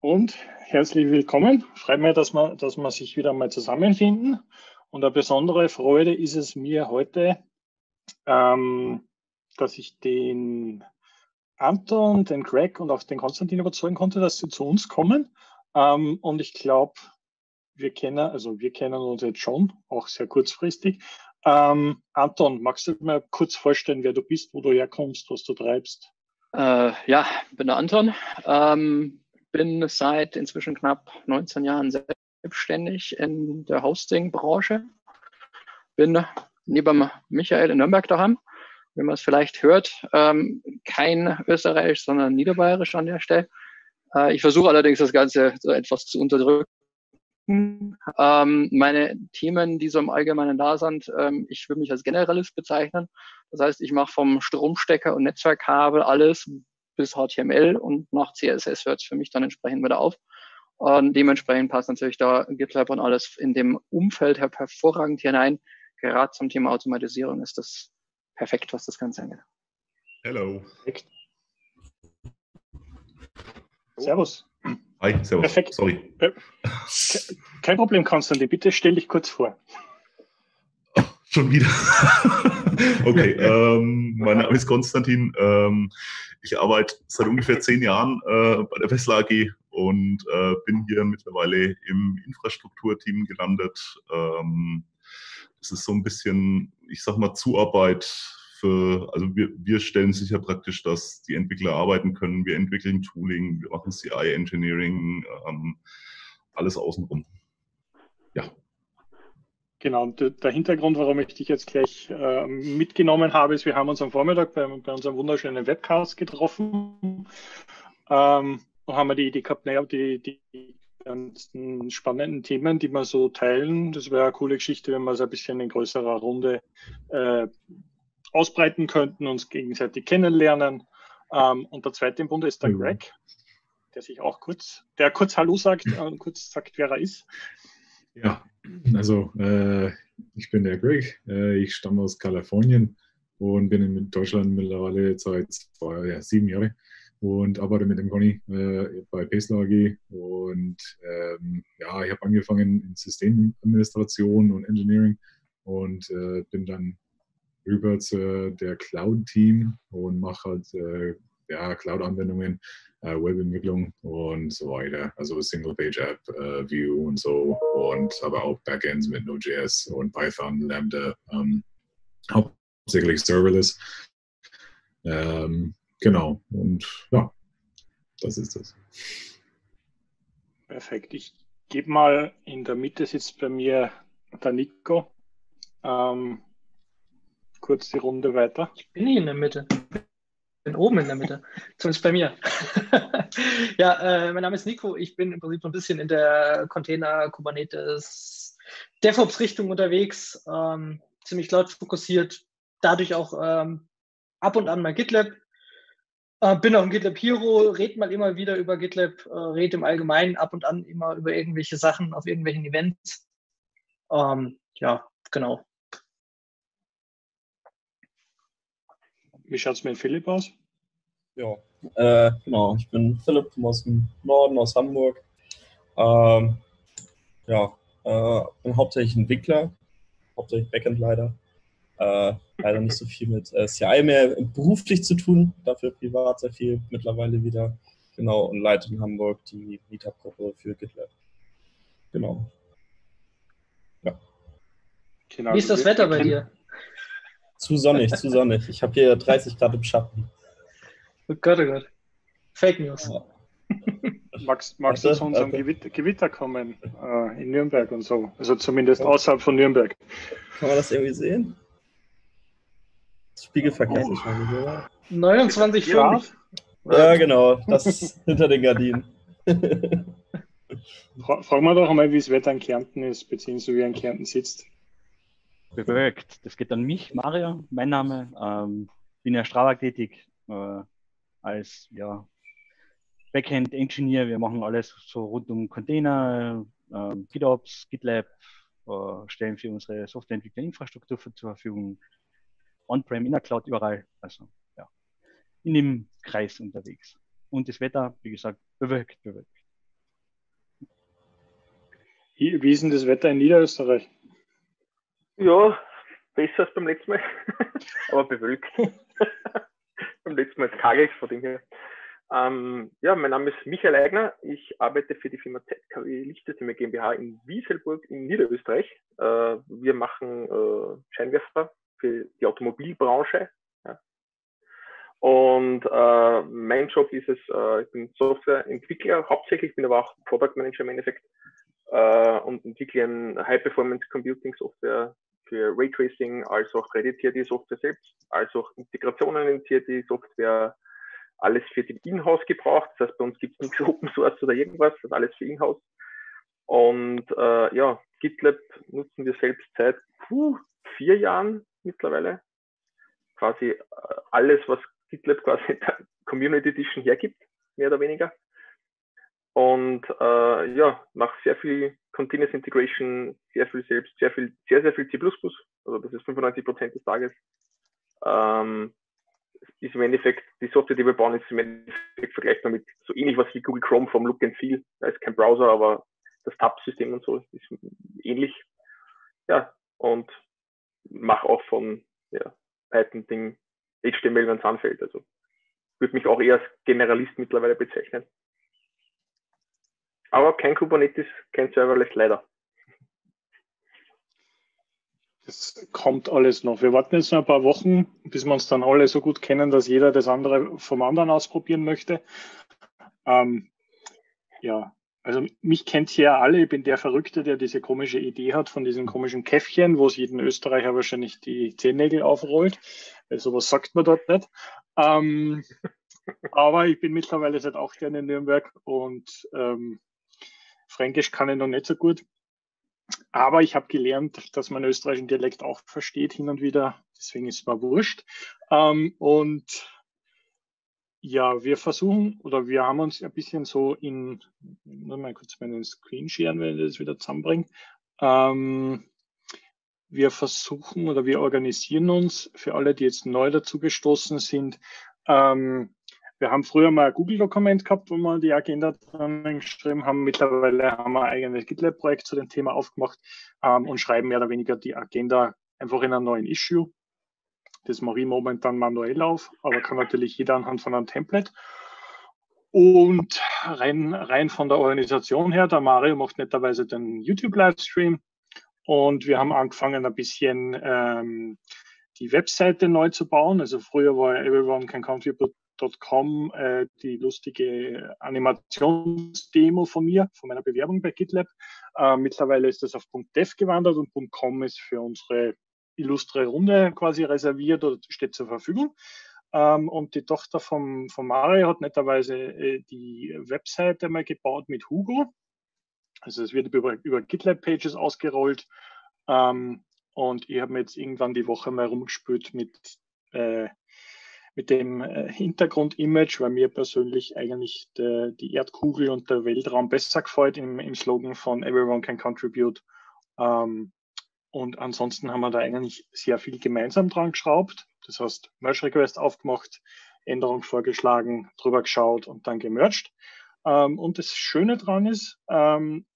Und herzlich willkommen. Freut mich, dass wir, dass wir sich wieder mal zusammenfinden. Und eine besondere Freude ist es mir heute, ähm, dass ich den Anton, den Greg und auch den Konstantin überzeugen konnte, dass sie zu uns kommen. Ähm, und ich glaube, wir kennen, also wir kennen uns jetzt schon, auch sehr kurzfristig. Ähm, Anton, magst du mal kurz vorstellen, wer du bist, wo du herkommst, was du treibst? Äh, ja, bin der Anton. Ähm, bin seit inzwischen knapp 19 Jahren selbstständig in der Hosting-Branche. Bin neben Michael in Nürnberg daheim wie man es vielleicht hört, ähm, kein Österreichisch, sondern Niederbayerisch an der Stelle. Äh, ich versuche allerdings das Ganze so etwas zu unterdrücken. Ähm, meine Themen, die so im Allgemeinen da sind, ähm, ich würde mich als Generalist bezeichnen. Das heißt, ich mache vom Stromstecker und Netzwerkkabel alles bis HTML und nach CSS hört es für mich dann entsprechend wieder auf. Und dementsprechend passt natürlich da GitLab und alles in dem Umfeld hervorragend hinein. Gerade zum Thema Automatisierung ist das perfekt, was das Ganze angeht. Hello. Perfekt. Servus. Hi, servus. Perfekt. Sorry. Äh, kein Problem, Konstantin. Bitte stell dich kurz vor. Oh, schon wieder. okay, ähm, mein Name ist Konstantin. Ähm, ich arbeite seit ungefähr zehn Jahren äh, bei der Wessler AG und äh, bin hier mittlerweile im Infrastrukturteam gelandet. Ähm, es ist so ein bisschen, ich sag mal, Zuarbeit für, also wir, wir stellen sicher praktisch, dass die Entwickler arbeiten können. Wir entwickeln Tooling, wir machen CI-Engineering, ähm, alles außenrum. Ja. Genau, und der Hintergrund, warum ich dich jetzt gleich äh, mitgenommen habe, ist, wir haben uns am Vormittag bei, bei unserem wunderschönen Webcast getroffen ähm, und haben wir die Idee gehabt, naja, die, die ganzen spannenden Themen, die wir so teilen. Das wäre eine coole Geschichte, wenn wir es ein bisschen in größerer Runde äh, ausbreiten könnten, uns gegenseitig kennenlernen. Ähm, und der zweite im Bunde ist der mhm. Greg, der sich auch kurz, der kurz Hallo sagt und kurz sagt, wer er ist. Ja, also äh, ich bin der Greg, äh, ich stamme aus Kalifornien und bin in Deutschland mittlerweile seit zwei, ja, sieben Jahren und arbeite mit dem Conny äh, bei Pesler AG. Und ähm, ja, ich habe angefangen in Systemadministration und Engineering und äh, bin dann rüber zu der Cloud-Team und mache halt äh, ja, Cloud-Anwendungen, äh, Webentwicklung und so weiter. Also Single-Page-App, äh, und so und aber auch Backends mit Node.js und Python, Lambda, ähm, hauptsächlich Serverless. Ähm, Genau. Und ja, das ist das. Perfekt. Ich gebe mal in der Mitte sitzt bei mir der Nico. Ähm, kurz die Runde weiter. Ich bin nicht in der Mitte. Ich bin oben in der Mitte. Zumindest bei mir. ja, äh, mein Name ist Nico. Ich bin im Prinzip so ein bisschen in der Container Kubernetes DevOps Richtung unterwegs. Ähm, ziemlich laut fokussiert. Dadurch auch ähm, ab und an mal GitLab äh, bin auch ein GitLab Hero, red mal immer wieder über GitLab, äh, red im Allgemeinen ab und an immer über irgendwelche Sachen auf irgendwelchen Events. Ähm, ja, genau. Wie schaut es mit Philipp aus? Ja, äh, genau. Ich bin Philipp, aus dem Norden, aus Hamburg. Ähm, ja, äh, bin hauptsächlich Entwickler, hauptsächlich Backend leider. Äh, leider nicht so viel mit äh, CI mehr beruflich zu tun, dafür privat sehr viel mittlerweile wieder. Genau, und leite in Hamburg die Meetup-Gruppe für GitLab. Genau. Ja. Genau, Wie ist das Wetter bei dir? Zu sonnig, zu sonnig. Ich habe hier 30 Grad im Schatten. Oh Gott, oh Gott. Fake News. Ja. Magst, magst du zu unserem Gewitter, Gewitter kommen äh, in Nürnberg und so? Also zumindest außerhalb von Nürnberg. Kann man das irgendwie sehen? Spiegelverkehr oh. wahrscheinlich, oder? 29,5. Ja, genau. Das ist hinter den Gardinen. Fragen wir doch einmal, wie das Wetter in Kärnten ist, beziehungsweise wie er in Kärnten sitzt. Bewölkt. Das geht an mich, Mario, mein Name. Ähm, bin ja Strava tätig äh, als ja, Backend-Engineer. Wir machen alles so rund um Container, äh, GitOps, GitLab, äh, stellen für unsere Softwareentwickler Infrastruktur zur Verfügung On-Prem, in der Cloud, überall. Also ja, in dem Kreis unterwegs. Und das Wetter, wie gesagt, bewölkt, bewölkt. Wie ist denn das Wetter in Niederösterreich? Ja, besser als beim letzten Mal, aber bewölkt. beim letzten Mal kagel von dem her. Ähm, ja, mein Name ist Michael Eigner. Ich arbeite für die Firma ZKW Lichtsysteme GmbH in Wieselburg in Niederösterreich. Äh, wir machen äh, Scheinwerfer für die Automobilbranche. Ja. Und äh, mein Job ist es, äh, ich bin Softwareentwickler hauptsächlich, bin aber auch Product Manager im Endeffekt äh, und entwickle ein High Performance Computing Software für Raytracing, als auch kreditiert die Software selbst, als auch Integrationen in die Software, alles für den Inhouse gebraucht. Das heißt, bei uns gibt es nichts Open Source oder irgendwas, das ist alles für Inhouse. Und äh, ja, GitLab nutzen wir selbst seit puh, vier Jahren mittlerweile. Quasi äh, alles, was GitLab quasi der Community Edition hergibt, mehr oder weniger. Und äh, ja, mache sehr viel Continuous Integration, sehr viel selbst, sehr viel, sehr, sehr viel C++. Also das ist 95 Prozent des Tages. Ähm, ist im Endeffekt, die Software, die wir bauen, ist im Endeffekt vergleichbar mit so ähnlich was wie Google Chrome vom Look and Feel. Da ist kein Browser, aber das Tab-System und so ist ähnlich. Ja, und mache auch von ja, Python-Ding HTML, wenn es anfällt. Also würde mich auch eher als Generalist mittlerweile bezeichnen. Aber kein Kubernetes, kein Serverless leider. Das kommt alles noch. Wir warten jetzt noch ein paar Wochen, bis wir uns dann alle so gut kennen, dass jeder das andere vom anderen ausprobieren möchte. Ähm, ja, also mich kennt hier ja alle. Ich bin der Verrückte, der diese komische Idee hat von diesem komischen Käffchen, wo es jeden Österreicher wahrscheinlich die Zehennägel aufrollt. Weil sowas sagt man dort nicht. Ähm, aber ich bin mittlerweile seit acht Jahren in Nürnberg und ähm, Fränkisch kann ich noch nicht so gut. Aber ich habe gelernt, dass man österreichischen Dialekt auch versteht hin und wieder. Deswegen ist es mir wurscht. Ähm, und ja, wir versuchen oder wir haben uns ein bisschen so in, nur mal kurz meinen Screen sharen, wenn ich das wieder zusammenbringe. Ähm, wir versuchen oder wir organisieren uns für alle, die jetzt neu dazu gestoßen sind, ähm, wir haben früher mal ein Google-Dokument gehabt, wo wir die Agenda dran geschrieben haben. Mittlerweile haben wir ein eigenes GitLab-Projekt zu dem Thema aufgemacht ähm, und schreiben mehr oder weniger die Agenda einfach in einem neuen Issue. Das mache ich momentan manuell auf, aber kann natürlich jeder anhand von einem Template. Und rein, rein von der Organisation her, der Mario macht netterweise den YouTube-Livestream. Und wir haben angefangen, ein bisschen ähm, die Webseite neu zu bauen. Also früher war Everyone Can Contribute .com äh, die lustige Animationsdemo von mir, von meiner Bewerbung bei GitLab. Äh, mittlerweile ist das auf .dev gewandert und .com ist für unsere illustre Runde quasi reserviert oder steht zur Verfügung. Ähm, und die Tochter von, von Mario hat netterweise äh, die Webseite mal gebaut mit Hugo. Also es wird über, über GitLab-Pages ausgerollt. Ähm, und ich habe mir jetzt irgendwann die Woche mal rumgespült mit äh, mit dem äh, Hintergrundimage, weil mir persönlich eigentlich der, die Erdkugel und der Weltraum besser gefällt im, im Slogan von Everyone can contribute. Ähm, und ansonsten haben wir da eigentlich sehr viel gemeinsam dran geschraubt. Das heißt, Merge Request aufgemacht, Änderung vorgeschlagen, drüber geschaut und dann gemerged. Ähm, und das Schöne dran ist, ähm,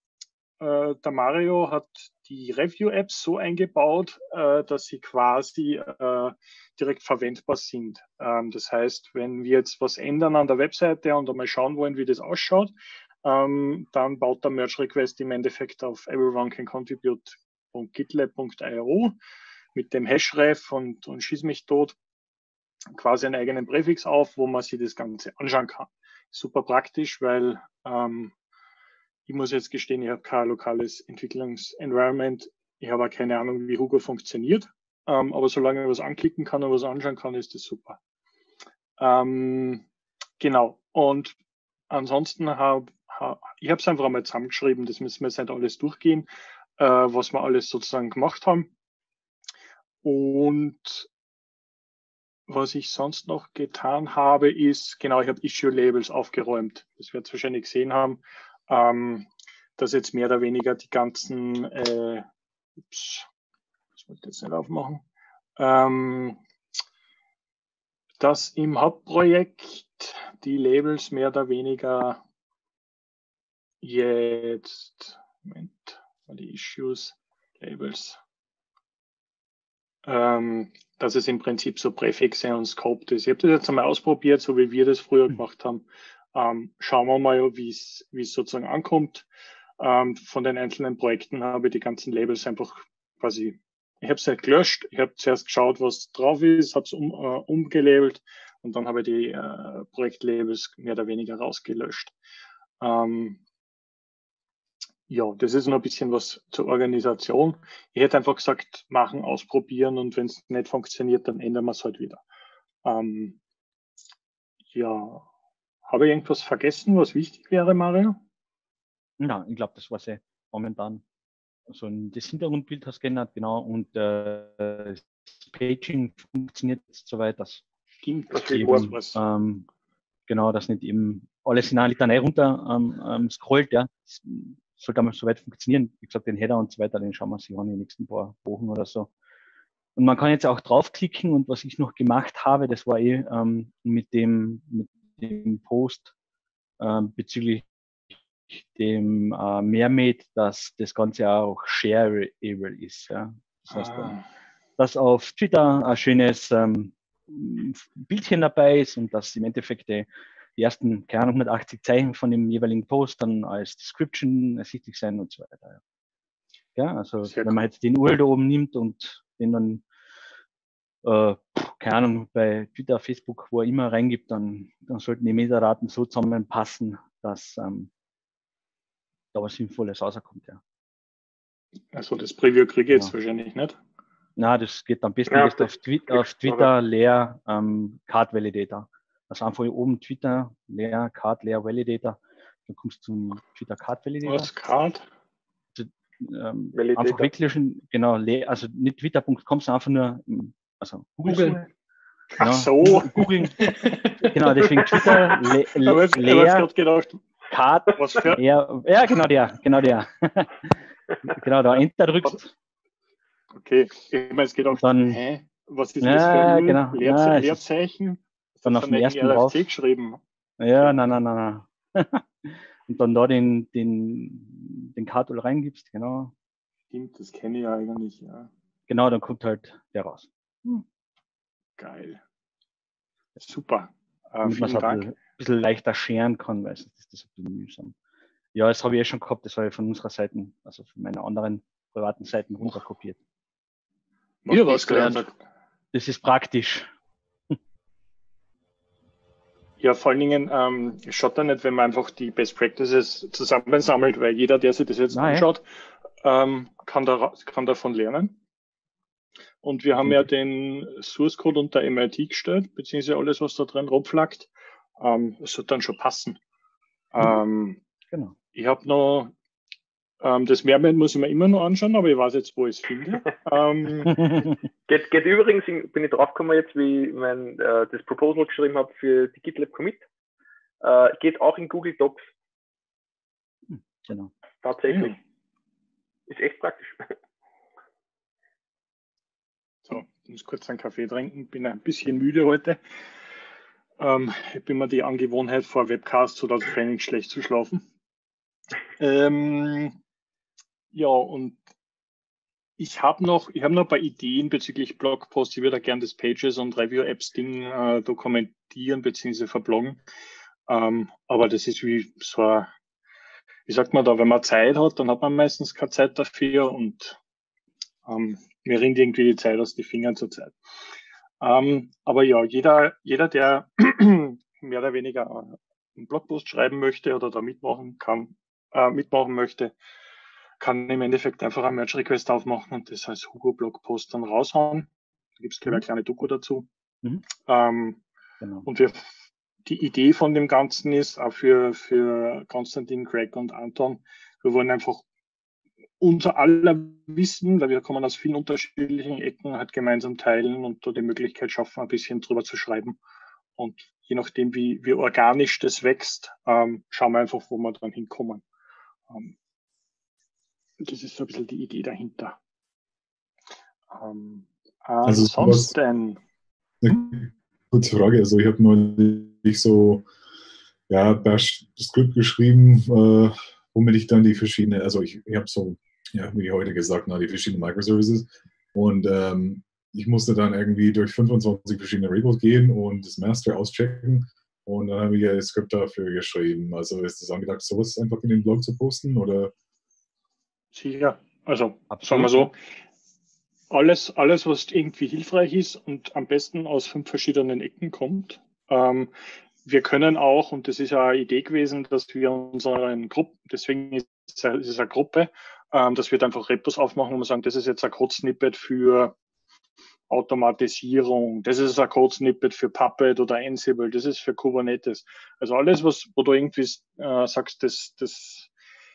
äh, der Mario hat die Review-Apps so eingebaut, äh, dass sie quasi äh, direkt verwendbar sind. Ähm, das heißt, wenn wir jetzt was ändern an der Webseite und einmal schauen wollen, wie das ausschaut, ähm, dann baut der Merge Request im Endeffekt auf everyone can contribute.gitlab.io mit dem Hashref und, und schieß mich tot quasi einen eigenen Präfix auf, wo man sich das Ganze anschauen kann. Super praktisch, weil ähm, ich muss jetzt gestehen, ich habe kein lokales Entwicklungsenvironment. Ich habe auch keine Ahnung, wie Hugo funktioniert. Ähm, aber solange ich was anklicken kann und was anschauen kann, ist das super. Ähm, genau. Und ansonsten habe hab, ich es einfach einmal zusammengeschrieben. Das müssen wir jetzt nicht alles durchgehen, äh, was wir alles sozusagen gemacht haben. Und was ich sonst noch getan habe, ist, genau, ich habe Issue-Labels aufgeräumt. Das wird wahrscheinlich gesehen haben ähm, dass jetzt mehr oder weniger die ganzen, äh, ups, das wollte ich jetzt nicht aufmachen, ähm, dass im Hauptprojekt die Labels mehr oder weniger jetzt, Moment, die Issues, Labels, ähm, dass es im Prinzip so Präfixe und Scoped ist. Ich habe das jetzt einmal ausprobiert, so wie wir das früher mhm. gemacht haben. Ähm, schauen wir mal, wie es sozusagen ankommt. Ähm, von den einzelnen Projekten habe ich die ganzen Labels einfach quasi, ich habe es nicht gelöscht, ich habe zuerst geschaut, was drauf ist, habe es um, äh, umgelabelt und dann habe ich die äh, Projektlabels mehr oder weniger rausgelöscht. Ähm, ja, das ist noch ein bisschen was zur Organisation. Ich hätte einfach gesagt, machen, ausprobieren und wenn es nicht funktioniert, dann ändern wir es halt wieder. Ähm, ja, habe ich irgendwas vergessen, was wichtig wäre, Mario? Ja, ich glaube, das war sehr momentan. So ein, das Hintergrundbild hast du geändert, genau, und äh, das Paging funktioniert soweit, dass Stimmt, das eben, was. Ähm, genau, dass nicht eben alles in einer Litanei runter ähm, ähm, scrollt, ja. Das sollte einmal soweit funktionieren. Wie gesagt, den Header und so weiter, den schauen wir uns an in den nächsten paar Wochen oder so. Und man kann jetzt auch draufklicken und was ich noch gemacht habe, das war eh ähm, mit dem, mit dem Post ähm, bezüglich dem äh, Mermaid, dass das Ganze auch shareable ist. Ja. Das heißt, ah. dass auf Twitter ein schönes ähm, Bildchen dabei ist und dass im Endeffekt die, die ersten, keine Ahnung, 180 Zeichen von dem jeweiligen Post dann als Description ersichtlich sein und so weiter. Ja, ja also Sehr wenn man jetzt den URL da oben nimmt und den dann äh, keine Ahnung, bei Twitter, Facebook, wo er immer reingibt, dann, dann sollten die Metadaten so zusammenpassen, dass ähm, da was Sinnvolles rauskommt, ja. Also das Preview kriege ich jetzt ja. wahrscheinlich nicht. Na, das geht am besten ja, auf, Twi auf, Twitter leer ähm, Card Validator. Also einfach hier oben Twitter leer Card leer Validator. Dann kommst du zum Twitter Card Validator. Was Card? Ähm, einfach weglöschen, genau, leer, also nicht twitter.com, sondern einfach nur also Google. Genau, Ach so. Google. genau, deswegen Twitter le, le, leer. Gedacht, Card, was für? Ja, ja, genau der, genau der. genau, da Enter drückst. Okay, ich meine, es geht auch dann, hä? Was ist ja, das für ein genau. Leer ja, Leerzeichen? Dann auf dem ersten drauf. geschrieben. Ja, nein, nein, nein, nein. Und dann da den, den, den Kartul reingibst, genau. Stimmt, das kenne ich ja eigentlich, ja. Genau, dann kommt halt der raus. Hm. Geil. Super. Äh, vielen Dank. Ein bisschen leichter scheren kann, weil sonst ist das ein bisschen mühsam. Ja, das habe ich eh schon gehabt, das habe ich von unserer Seite, also von meiner anderen privaten Seiten runterkopiert. Wieder was gelernt. Das ist praktisch. Ja, vor allen Dingen ähm, schaut da nicht, wenn man einfach die Best Practices zusammensammelt, weil jeder, der sich das jetzt Nein. anschaut, ähm, kann, da, kann davon lernen. Und wir haben ja den Source Code unter MIT gestellt, beziehungsweise alles, was da drin rumflackt. Ähm, das wird dann schon passen. Mhm. Ähm, genau. Ich habe noch, ähm, das Mehrwert muss ich mir immer noch anschauen, aber ich weiß jetzt, wo ich es finde. ähm, geht, geht übrigens, bin ich draufgekommen jetzt, wie ich mein, äh, das Proposal geschrieben habe für die GitLab Commit. Äh, geht auch in Google Docs. Hm, genau. Tatsächlich. Ja. Ist echt praktisch. So, ich muss kurz einen Kaffee trinken, bin ein bisschen müde heute. Ähm, ich bin mir die Angewohnheit vor Webcasts oder Training schlecht zu schlafen. Ähm, ja, und ich habe noch, ich habe noch ein paar Ideen bezüglich Blogposts. Ich würde gerne das Pages und Review Apps Ding äh, dokumentieren bzw. verbloggen. Ähm, aber das ist wie so ein, wie sagt man da, wenn man Zeit hat, dann hat man meistens keine Zeit dafür und ähm, mir rinnt irgendwie die Zeit aus den Fingern zur Zeit. Ähm, aber ja, jeder, jeder, der mehr oder weniger einen Blogpost schreiben möchte oder da mitmachen kann, äh, mitmachen möchte, kann im Endeffekt einfach einen Merge Request aufmachen und das als Hugo Blogpost dann raushauen. Da gibt es eine kleine Doku dazu. Mhm. Ähm, genau. Und wir, die Idee von dem Ganzen ist auch für, für Konstantin, Craig und Anton, wir wollen einfach unser aller Wissen, weil wir kommen aus vielen unterschiedlichen Ecken, halt gemeinsam teilen und da die Möglichkeit schaffen, ein bisschen drüber zu schreiben. Und je nachdem, wie, wie organisch das wächst, ähm, schauen wir einfach, wo wir dann hinkommen. Ähm, das ist so ein bisschen die Idee dahinter. Ähm, also ansonsten. kurze Frage. Also ich habe neulich so ja, Bash Skript geschrieben, äh, womit ich dann die verschiedenen, also ich, ich habe so, ja, wie heute gesagt, na, die verschiedenen Microservices und ähm, ich musste dann irgendwie durch 25 verschiedene Repos gehen und das Master auschecken und dann habe ich ja das Skript dafür geschrieben. Also ist es angedacht, sowas einfach in den Blog zu posten oder? Sicher. Also Absolut. sagen wir so, alles, alles, was irgendwie hilfreich ist und am besten aus fünf verschiedenen Ecken kommt. Ähm, wir können auch, und das ist ja eine Idee gewesen, dass wir unseren Gruppen, deswegen ist es eine Gruppe, ähm, dass wir einfach Repos aufmachen und sagen, das ist jetzt ein Code-Snippet für Automatisierung, das ist ein Code-Snippet für Puppet oder Ansible, das ist für Kubernetes. Also alles, was, wo du irgendwie äh, sagst, das, das,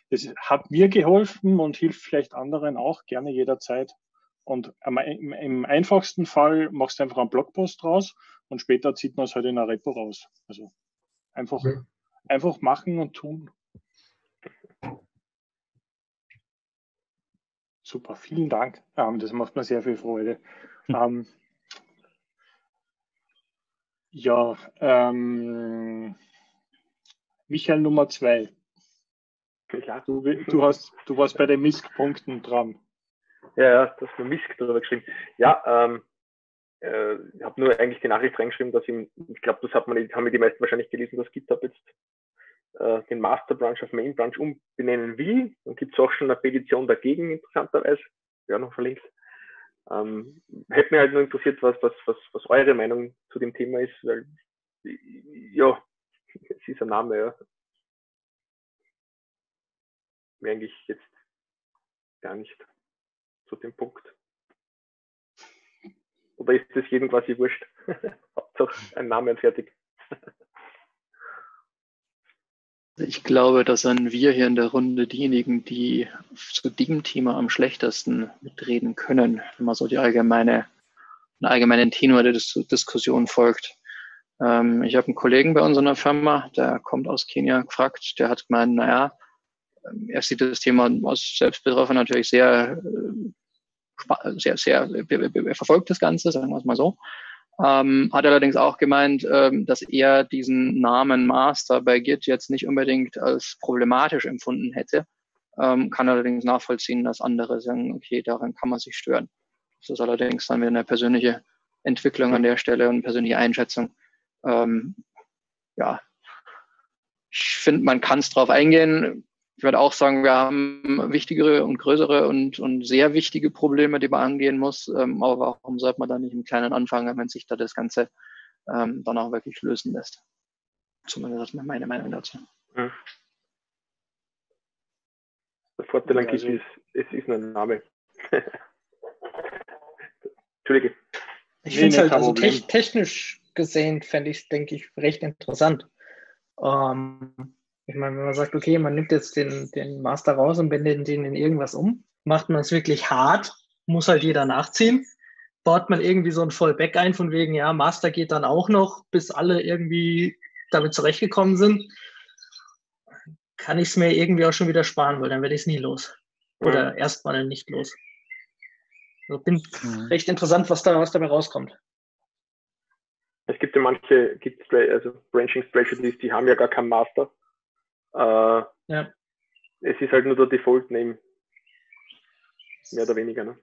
das hat mir geholfen und hilft vielleicht anderen auch gerne jederzeit. Und im, im einfachsten Fall machst du einfach einen Blogpost draus und später zieht man es halt in ein Repo raus. Also einfach, ja. einfach machen und tun. Super, vielen Dank. Ähm, das macht mir sehr viel Freude. Hm. Ähm, ja, ähm, Michael Nummer zwei. Du, du, hast, du warst bei den Misk-Punkten dran. Ja, ja, das nur Misk darüber geschrieben. Ja, ähm, äh, ich habe nur eigentlich die Nachricht reingeschrieben, dass ich, ich glaube, das hat man, haben die meisten wahrscheinlich gelesen, dass GitHub jetzt äh, den Master Branch auf Main Branch umbenennen will. Dann gibt es auch schon eine Petition dagegen, interessanterweise. Ja, noch verlinkt. Ähm, hätte mich halt nur interessiert, was, was, was, was eure Meinung zu dem Thema ist, weil ja, es ist ein Name, ja. Mehr eigentlich jetzt gar nicht zu dem Punkt. Oder ist das jedem quasi wurscht? Hauptsache ein Name und fertig. Ich glaube, das sind wir hier in der Runde diejenigen, die zu diesem Thema am schlechtesten mitreden können, wenn man so die allgemeine, einen allgemeinen Tenor der Dis Diskussion folgt. Ähm, ich habe einen Kollegen bei uns in der Firma, der kommt aus Kenia, gefragt, der hat gemeint, naja, ähm, er sieht das Thema aus Selbstbetroffen natürlich sehr, äh, sehr, sehr, er verfolgt das Ganze, sagen wir es mal so. Ähm, hat allerdings auch gemeint, ähm, dass er diesen Namen Master bei Git jetzt nicht unbedingt als problematisch empfunden hätte. Ähm, kann allerdings nachvollziehen, dass andere sagen, okay, daran kann man sich stören. Das ist allerdings dann wieder eine persönliche Entwicklung an der Stelle und persönliche Einschätzung. Ähm, ja, ich finde, man kann es drauf eingehen ich würde auch sagen, wir haben wichtigere und größere und, und sehr wichtige Probleme, die man angehen muss. Ähm, aber warum sollte man da nicht im Kleinen anfangen, wenn sich da das Ganze ähm, dann auch wirklich lösen lässt? Zumindest ist meine Meinung dazu. Mhm. Der Vorteil an also, ist, es ist ein Name. Entschuldige. Ich finde es halt, also technisch gesehen, fände ich es, denke ich, recht interessant. Ähm, ich meine, wenn man sagt, okay, man nimmt jetzt den, den Master raus und wendet den in irgendwas um, macht man es wirklich hart, muss halt jeder nachziehen. Baut man irgendwie so ein Fallback ein, von wegen, ja, Master geht dann auch noch, bis alle irgendwie damit zurechtgekommen sind, kann ich es mir irgendwie auch schon wieder sparen, weil dann werde ich es nie los. Oder mhm. erstmal nicht los. Also bin mhm. recht interessant, was da was dabei rauskommt. Es gibt ja manche, gibt also Branching Strategies, die haben ja gar keinen Master. Äh, ja. Es ist halt nur der Default-Name. Mehr oder weniger. Ne?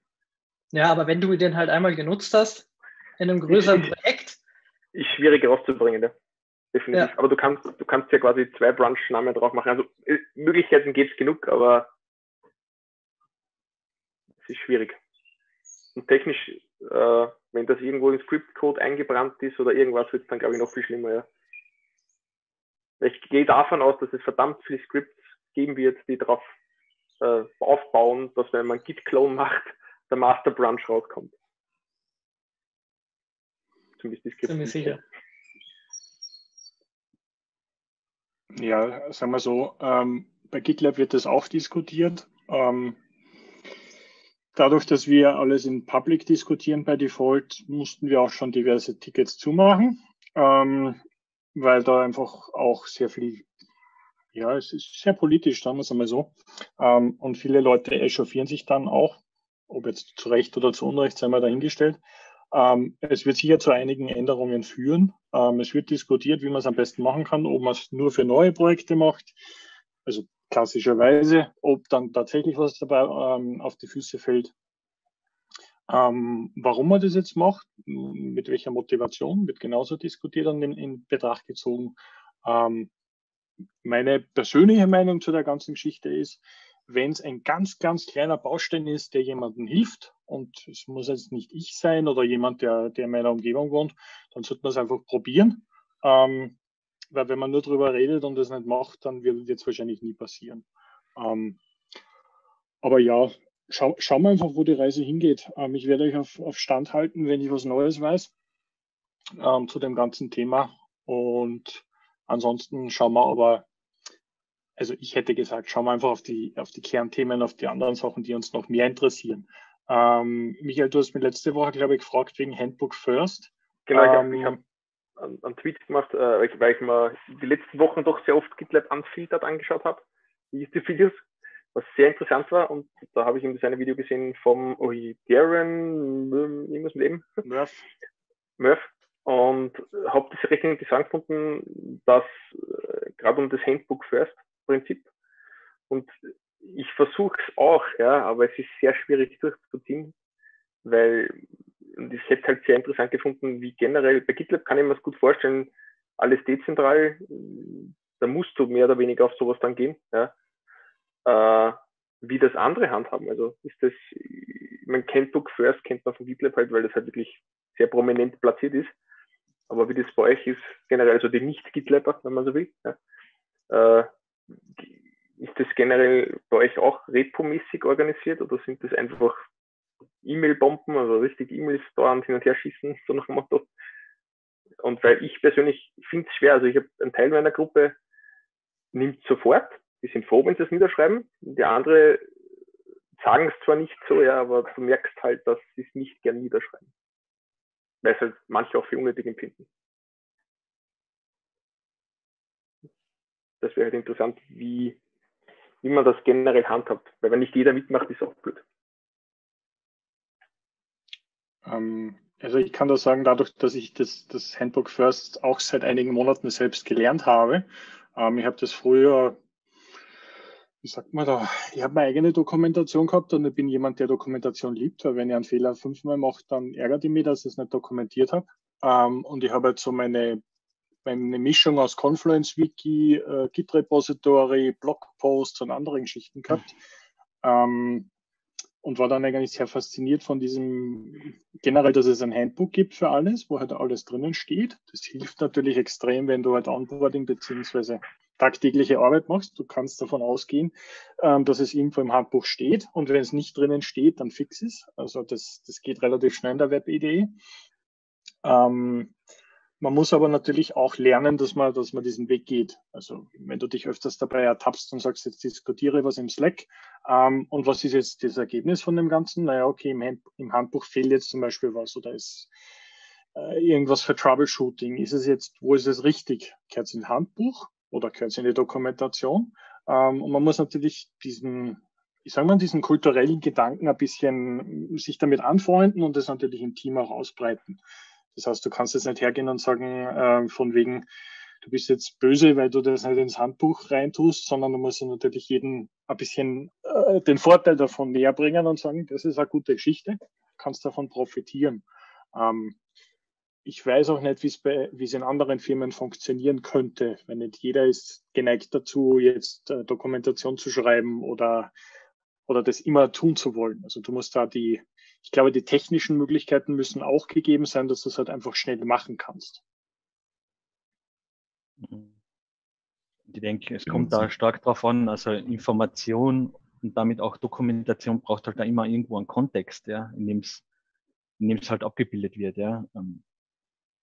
Ja, aber wenn du den halt einmal genutzt hast, in einem größeren ist, Projekt. Ist schwierig rauszubringen, ja. Definitiv. Ja. Aber du kannst, du kannst ja quasi zwei Branch-Namen drauf machen. Also äh, Möglichkeiten gibt es genug, aber es ist schwierig. Und technisch, äh, wenn das irgendwo in Script-Code eingebrannt ist oder irgendwas, wird es dann, glaube ich, noch viel schlimmer, ja. Ich gehe davon aus, dass es verdammt viele Scripts geben wird, die darauf äh, aufbauen, dass wenn man Git-Clone macht, der Master Branch rauskommt. Zumindest die Skripte. Ziemlich sicher. Ja, sagen wir so, ähm, bei GitLab wird das auch diskutiert. Ähm, dadurch, dass wir alles in Public diskutieren bei Default, mussten wir auch schon diverse Tickets zumachen. Ähm, weil da einfach auch sehr viel, ja, es ist sehr politisch, sagen wir es einmal so. Ähm, und viele Leute echauffieren sich dann auch, ob jetzt zu Recht oder zu Unrecht, sei mal dahingestellt. Ähm, es wird sicher zu einigen Änderungen führen. Ähm, es wird diskutiert, wie man es am besten machen kann, ob man es nur für neue Projekte macht, also klassischerweise, ob dann tatsächlich was dabei ähm, auf die Füße fällt. Ähm, warum man das jetzt macht, mit welcher Motivation, wird genauso diskutiert und in, in Betracht gezogen. Ähm, meine persönliche Meinung zu der ganzen Geschichte ist, wenn es ein ganz, ganz kleiner Baustein ist, der jemandem hilft, und es muss jetzt nicht ich sein oder jemand, der, der in meiner Umgebung wohnt, dann sollte man es einfach probieren. Ähm, weil wenn man nur darüber redet und das nicht macht, dann wird es wahrscheinlich nie passieren. Ähm, aber ja, schau, schauen wir einfach, wo die Reise hingeht. Ähm, ich werde euch auf, auf Stand halten, wenn ich was Neues weiß ähm, zu dem ganzen Thema. Und ansonsten schauen wir aber also ich hätte gesagt, schauen wir einfach auf die, auf die Kernthemen, auf die anderen Sachen, die uns noch mehr interessieren. Ähm, Michael, du hast mir letzte Woche, glaube ich, gefragt wegen Handbook First. Genau, ähm, ich habe hab einen Tweet gemacht, äh, weil ich mir die letzten Wochen doch sehr oft GitLab Unfiltered angeschaut habe, die Videos, was sehr interessant war. Und da habe ich eben das eine Video gesehen vom oh, Darren, irgendwas mit dem. Murph. Murph. Und habe das recht interessant gefunden, dass äh, gerade um das Handbook First Prinzip. Und ich versuche es auch, ja, aber es ist sehr schwierig durchzuziehen, weil und ich hätte halt sehr interessant gefunden, wie generell bei GitLab kann ich mir das gut vorstellen, alles dezentral, da musst du mehr oder weniger auf sowas dann gehen, ja. Äh, wie das andere handhaben. Also ist das, man kennt Book First, kennt man von GitLab halt, weil das halt wirklich sehr prominent platziert ist. Aber wie das bei euch ist, generell, also die Nicht-GitLabber, wenn man so will, ja, äh, ist das generell bei euch auch repo-mäßig organisiert oder sind das einfach E-Mail-Bomben, also richtig E-Mails da und hin und her schießen, so nach dem Motto? Und weil ich persönlich finde es schwer, also ich habe einen Teil meiner Gruppe nimmt sofort, die sind froh, wenn sie es niederschreiben. Die andere sagen es zwar nicht so, ja, aber du merkst halt, dass sie es nicht gern niederschreiben. Weil es halt manche auch für unnötig empfinden. das wäre halt interessant, wie, wie man das generell handhabt. Weil wenn nicht jeder mitmacht, ist auch blöd. Ähm, also ich kann da sagen, dadurch, dass ich das, das Handbook First auch seit einigen Monaten selbst gelernt habe, ähm, ich habe das früher, wie sagt man da, ich habe meine eigene Dokumentation gehabt und ich bin jemand, der Dokumentation liebt, weil wenn ich einen Fehler fünfmal mache, dann ärgert ich mich, dass ich es nicht dokumentiert habe. Ähm, und ich habe jetzt so meine eine Mischung aus Confluence-Wiki, äh, Git-Repository, Blogposts und anderen Geschichten gehabt. Ähm, und war dann eigentlich sehr fasziniert von diesem, generell, dass es ein Handbook gibt für alles, wo halt alles drinnen steht. Das hilft natürlich extrem, wenn du halt Onboarding beziehungsweise tagtägliche Arbeit machst. Du kannst davon ausgehen, ähm, dass es irgendwo im Handbuch steht. Und wenn es nicht drinnen steht, dann fix es. Also das, das geht relativ schnell in der Web-Idee. Ähm, man muss aber natürlich auch lernen, dass man, dass man diesen Weg geht. Also wenn du dich öfters dabei ertappst und sagst, jetzt diskutiere was im Slack ähm, und was ist jetzt das Ergebnis von dem Ganzen? Naja, okay, im, Hand, im Handbuch fehlt jetzt zum Beispiel was oder ist äh, irgendwas für Troubleshooting. Ist es jetzt, wo ist es richtig? Gehört es in Handbuch oder gehört es in die Dokumentation? Ähm, und man muss natürlich diesen, ich sage mal, diesen kulturellen Gedanken ein bisschen sich damit anfreunden und das natürlich im Team auch ausbreiten. Das heißt, du kannst jetzt nicht hergehen und sagen, äh, von wegen, du bist jetzt böse, weil du das nicht ins Handbuch reintust, sondern du musst natürlich jedem ein bisschen äh, den Vorteil davon näher bringen und sagen, das ist eine gute Geschichte, kannst davon profitieren. Ähm, ich weiß auch nicht, wie es in anderen Firmen funktionieren könnte, wenn nicht jeder ist geneigt dazu, jetzt äh, Dokumentation zu schreiben oder, oder das immer tun zu wollen. Also du musst da die, ich glaube, die technischen Möglichkeiten müssen auch gegeben sein, dass du es halt einfach schnell machen kannst. Mhm. Ich denke, es kommt da stark drauf an, also Information und damit auch Dokumentation braucht halt da immer irgendwo einen Kontext, ja, in dem es in dem es halt abgebildet wird, ja. Ähm,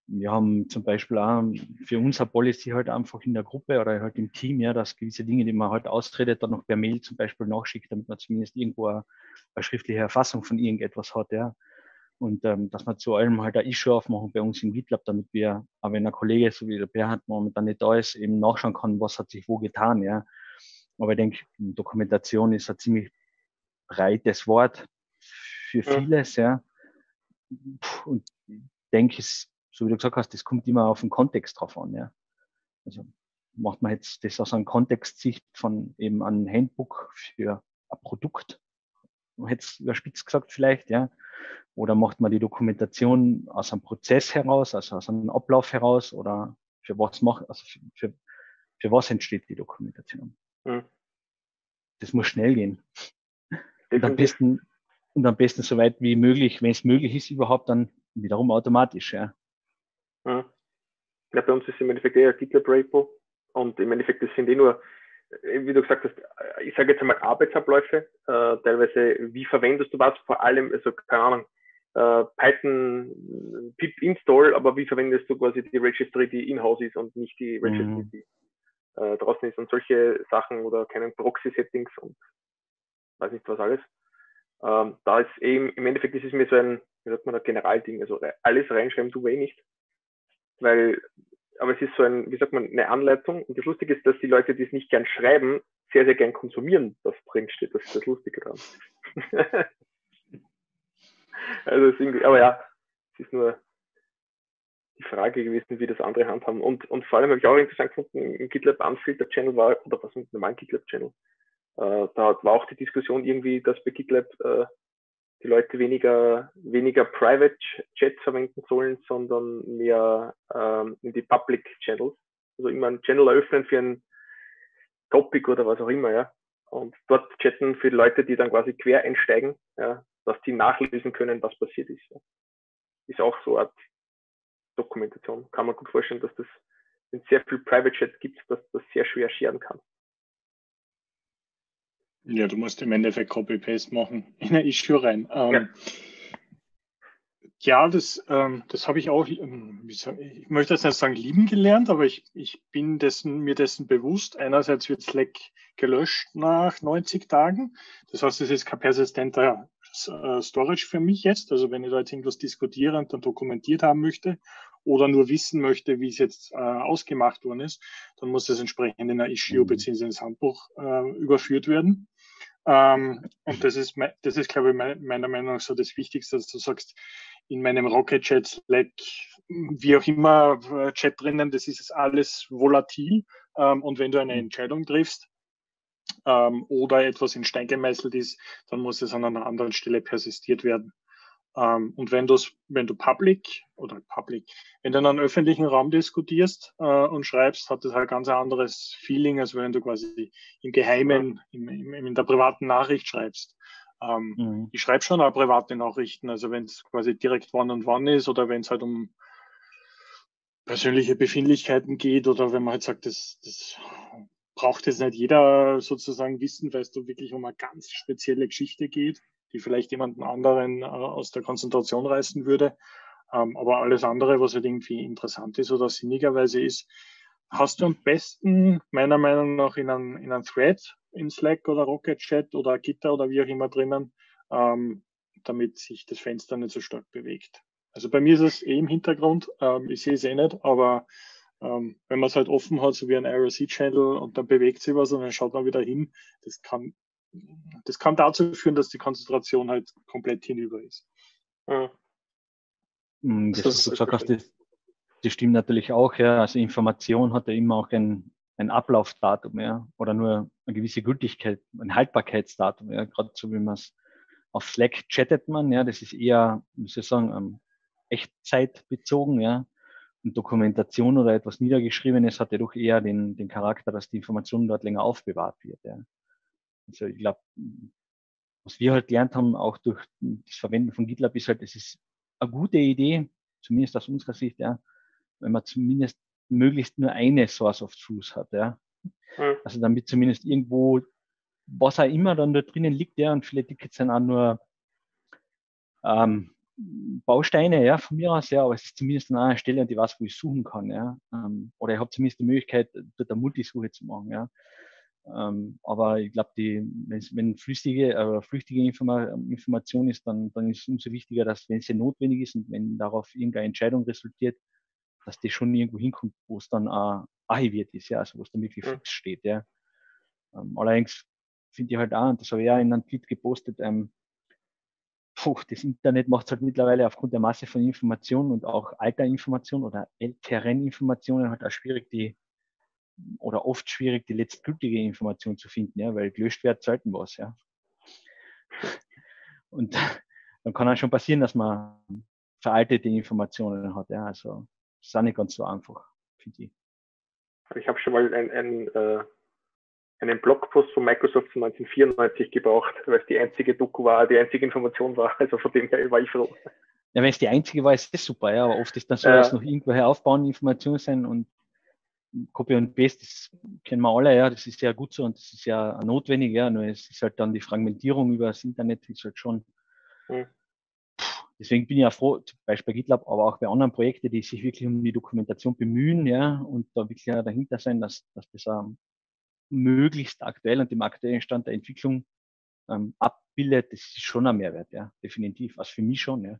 wir haben zum Beispiel auch für unser Policy halt einfach in der Gruppe oder halt im Team, ja, dass gewisse Dinge, die man halt austretet, dann noch per Mail zum Beispiel nachschickt, damit man zumindest irgendwo eine, eine schriftliche Erfassung von irgendetwas hat, ja. Und ähm, dass wir zu allem halt ein Issue aufmachen bei uns im GitLab, damit wir, aber wenn ein Kollege, so wie der Berhard momentan nicht da ist, eben nachschauen kann, was hat sich wo getan, ja. Aber ich denke, Dokumentation ist ein ziemlich breites Wort für vieles, ja. und denke, es, so wie du gesagt hast, das kommt immer auf den Kontext drauf an. Ja. Also macht man jetzt das aus einer Kontextsicht von eben einem Handbook für ein Produkt, hätte es überspitzt gesagt vielleicht, ja, oder macht man die Dokumentation aus einem Prozess heraus, also aus einem Ablauf heraus, oder für was macht, also für, für, für was entsteht die Dokumentation? Mhm. Das muss schnell gehen. Und am besten, und am besten so weit wie möglich, wenn es möglich ist, überhaupt dann wiederum automatisch, ja. Mhm. Ja, bei uns ist im Endeffekt eher GitLab Repo und im Endeffekt, das sind eh nur, äh, wie du gesagt hast, ich sage jetzt einmal Arbeitsabläufe, äh, teilweise, wie verwendest du was, vor allem, also keine Ahnung, äh, Python pip install, aber wie verwendest du quasi die Registry, die in-house ist und nicht die Registry, mhm. die äh, draußen ist und solche Sachen oder keinen Proxy-Settings und weiß nicht was alles. Ähm, da ist eben, im Endeffekt ist es mir so ein, wie sagt man, ein Generalding, also alles reinschreiben du eh nicht, weil, aber es ist so ein, wie sagt man, eine Anleitung und das Lustige ist, dass die Leute, die es nicht gern schreiben, sehr, sehr gern konsumieren, was drin steht, das ist das Lustige dran. also irgendwie, aber ja, es ist nur die Frage gewesen, wie das andere handhaben. Und, und vor allem habe ich auch interessant gefunden, im GitLab Unfilter Channel war, oder was mit normalen GitLab Channel, äh, da war auch die Diskussion irgendwie, dass bei GitLab äh, die Leute weniger, weniger Private Chats verwenden sollen, sondern mehr ähm, in die Public Channels. Also immer einen Channel eröffnen für ein Topic oder was auch immer, ja. Und dort chatten für die Leute, die dann quasi quer einsteigen, ja, dass die nachlesen können, was passiert ist. Ja. Ist auch so eine Art Dokumentation. Kann man gut vorstellen, dass das, wenn es sehr viel Private Chat gibt, dass das sehr schwer scheren kann. Ja, du musst im Endeffekt Copy-Paste machen in ein Issue rein. Ähm, ja. ja. das, ähm, das habe ich auch, ähm, sagen, ich möchte jetzt nicht sagen lieben gelernt, aber ich, ich bin dessen, mir dessen bewusst. Einerseits wird Slack gelöscht nach 90 Tagen. Das heißt, es ist kein persistenter äh, Storage für mich jetzt. Also wenn ich da jetzt irgendwas diskutiere und dann dokumentiert haben möchte oder nur wissen möchte, wie es jetzt äh, ausgemacht worden ist, dann muss das entsprechend in ein Issue mhm. bzw. ins Handbuch äh, überführt werden. Ähm, und das ist, das ist, glaube ich, meiner Meinung nach so das Wichtigste, dass du sagst, in meinem Rocket Chat, Slack, wie auch immer, äh, Chat drinnen, das ist alles volatil. Ähm, und wenn du eine mhm. Entscheidung triffst, ähm, oder etwas in Stein gemeißelt ist, dann muss es an einer anderen Stelle persistiert werden. Ähm, und wenn, wenn du public oder public, wenn du in einem öffentlichen Raum diskutierst äh, und schreibst, hat das halt ganz ein anderes Feeling, als wenn du quasi im Geheimen, im, im, in der privaten Nachricht schreibst. Ähm, mhm. Ich schreibe schon auch private Nachrichten, also wenn es quasi direkt wann und wann ist oder wenn es halt um persönliche Befindlichkeiten geht oder wenn man halt sagt, das, das braucht jetzt nicht jeder sozusagen wissen, weil es da wirklich um eine ganz spezielle Geschichte geht die vielleicht jemanden anderen äh, aus der Konzentration reißen würde. Ähm, aber alles andere, was halt irgendwie interessant ist oder sinnigerweise ist, hast du am besten meiner Meinung nach in einem, in einem Thread in Slack oder Rocket Chat oder Gitter oder wie auch immer drinnen, ähm, damit sich das Fenster nicht so stark bewegt. Also bei mir ist es eh im Hintergrund, ähm, ich sehe es eh nicht, aber ähm, wenn man es halt offen hat, so wie ein IRC-Channel und dann bewegt sich was und dann schaut man wieder hin, das kann das kann dazu führen, dass die Konzentration halt komplett hinüber ist. Ja. Hm, das, das, das, das, das, das stimmt natürlich auch. Ja. Also Information hat ja immer auch ein, ein Ablaufdatum ja. oder nur eine gewisse Gültigkeit, ein Haltbarkeitsdatum. Ja. Gerade so wie man es auf Slack chattet man, ja, das ist eher, wie soll ich sagen, um, Echtzeitbezogen, ja. Und Dokumentation oder etwas Niedergeschriebenes hat ja doch eher den, den Charakter, dass die Information dort länger aufbewahrt wird. Ja. Also ich glaube, was wir halt gelernt haben, auch durch das Verwenden von GitLab, ist halt, es ist eine gute Idee, zumindest aus unserer Sicht, ja, wenn man zumindest möglichst nur eine Source of Truth hat, ja. Mhm. Also damit zumindest irgendwo, was auch immer dann da drinnen liegt, ja, und viele Tickets sind auch nur ähm, Bausteine, ja, von mir aus, ja, aber es ist zumindest an einer Stelle, an die was, wo ich suchen kann, ja. Ähm, oder ich habe zumindest die Möglichkeit, dort eine Multisuche zu machen, ja. Ähm, aber ich glaube, wenn flüssige, äh, flüchtige Informa Information ist, dann, dann ist es umso wichtiger, dass wenn sie notwendig ist und wenn darauf irgendeine Entscheidung resultiert, dass die schon irgendwo hinkommt, wo es dann äh, archiviert ist, ja, also wo es dann wirklich fix steht, ja. Ähm, allerdings finde ich halt auch, und das habe ich ja in einem Tweet gepostet, ähm, puh, das Internet macht es halt mittlerweile aufgrund der Masse von Informationen und auch alter Informationen oder älteren Informationen halt auch schwierig, die oder oft schwierig, die letztgültige Information zu finden, ja, weil gelöscht wird selten was, ja. Und dann kann auch schon passieren, dass man veraltete Informationen hat, ja. Also das ist auch nicht ganz so einfach, finde ich. Ich habe schon mal ein, ein äh, einen Blogpost von Microsoft von 1994 gebraucht, weil es die einzige Doku war, die einzige Information war. Also von dem her war ich froh. Ja, wenn es die einzige war, ist das super, ja. Aber oft ist dann so, dass noch irgendwoher aufbauen Informationen sind und Copy und Paste, das kennen wir alle, ja, das ist ja gut so und das ist ja notwendig, ja. Nur es ist halt dann die Fragmentierung über das Internet, ist halt schon. Hm. Deswegen bin ich ja froh, zum Beispiel bei GitLab, aber auch bei anderen Projekten, die sich wirklich um die Dokumentation bemühen, ja, und da wirklich dahinter sein, dass, dass das ähm, möglichst aktuell und dem aktuellen Stand der Entwicklung ähm, abbildet, das ist schon ein Mehrwert, ja, definitiv. Also für mich schon, ja.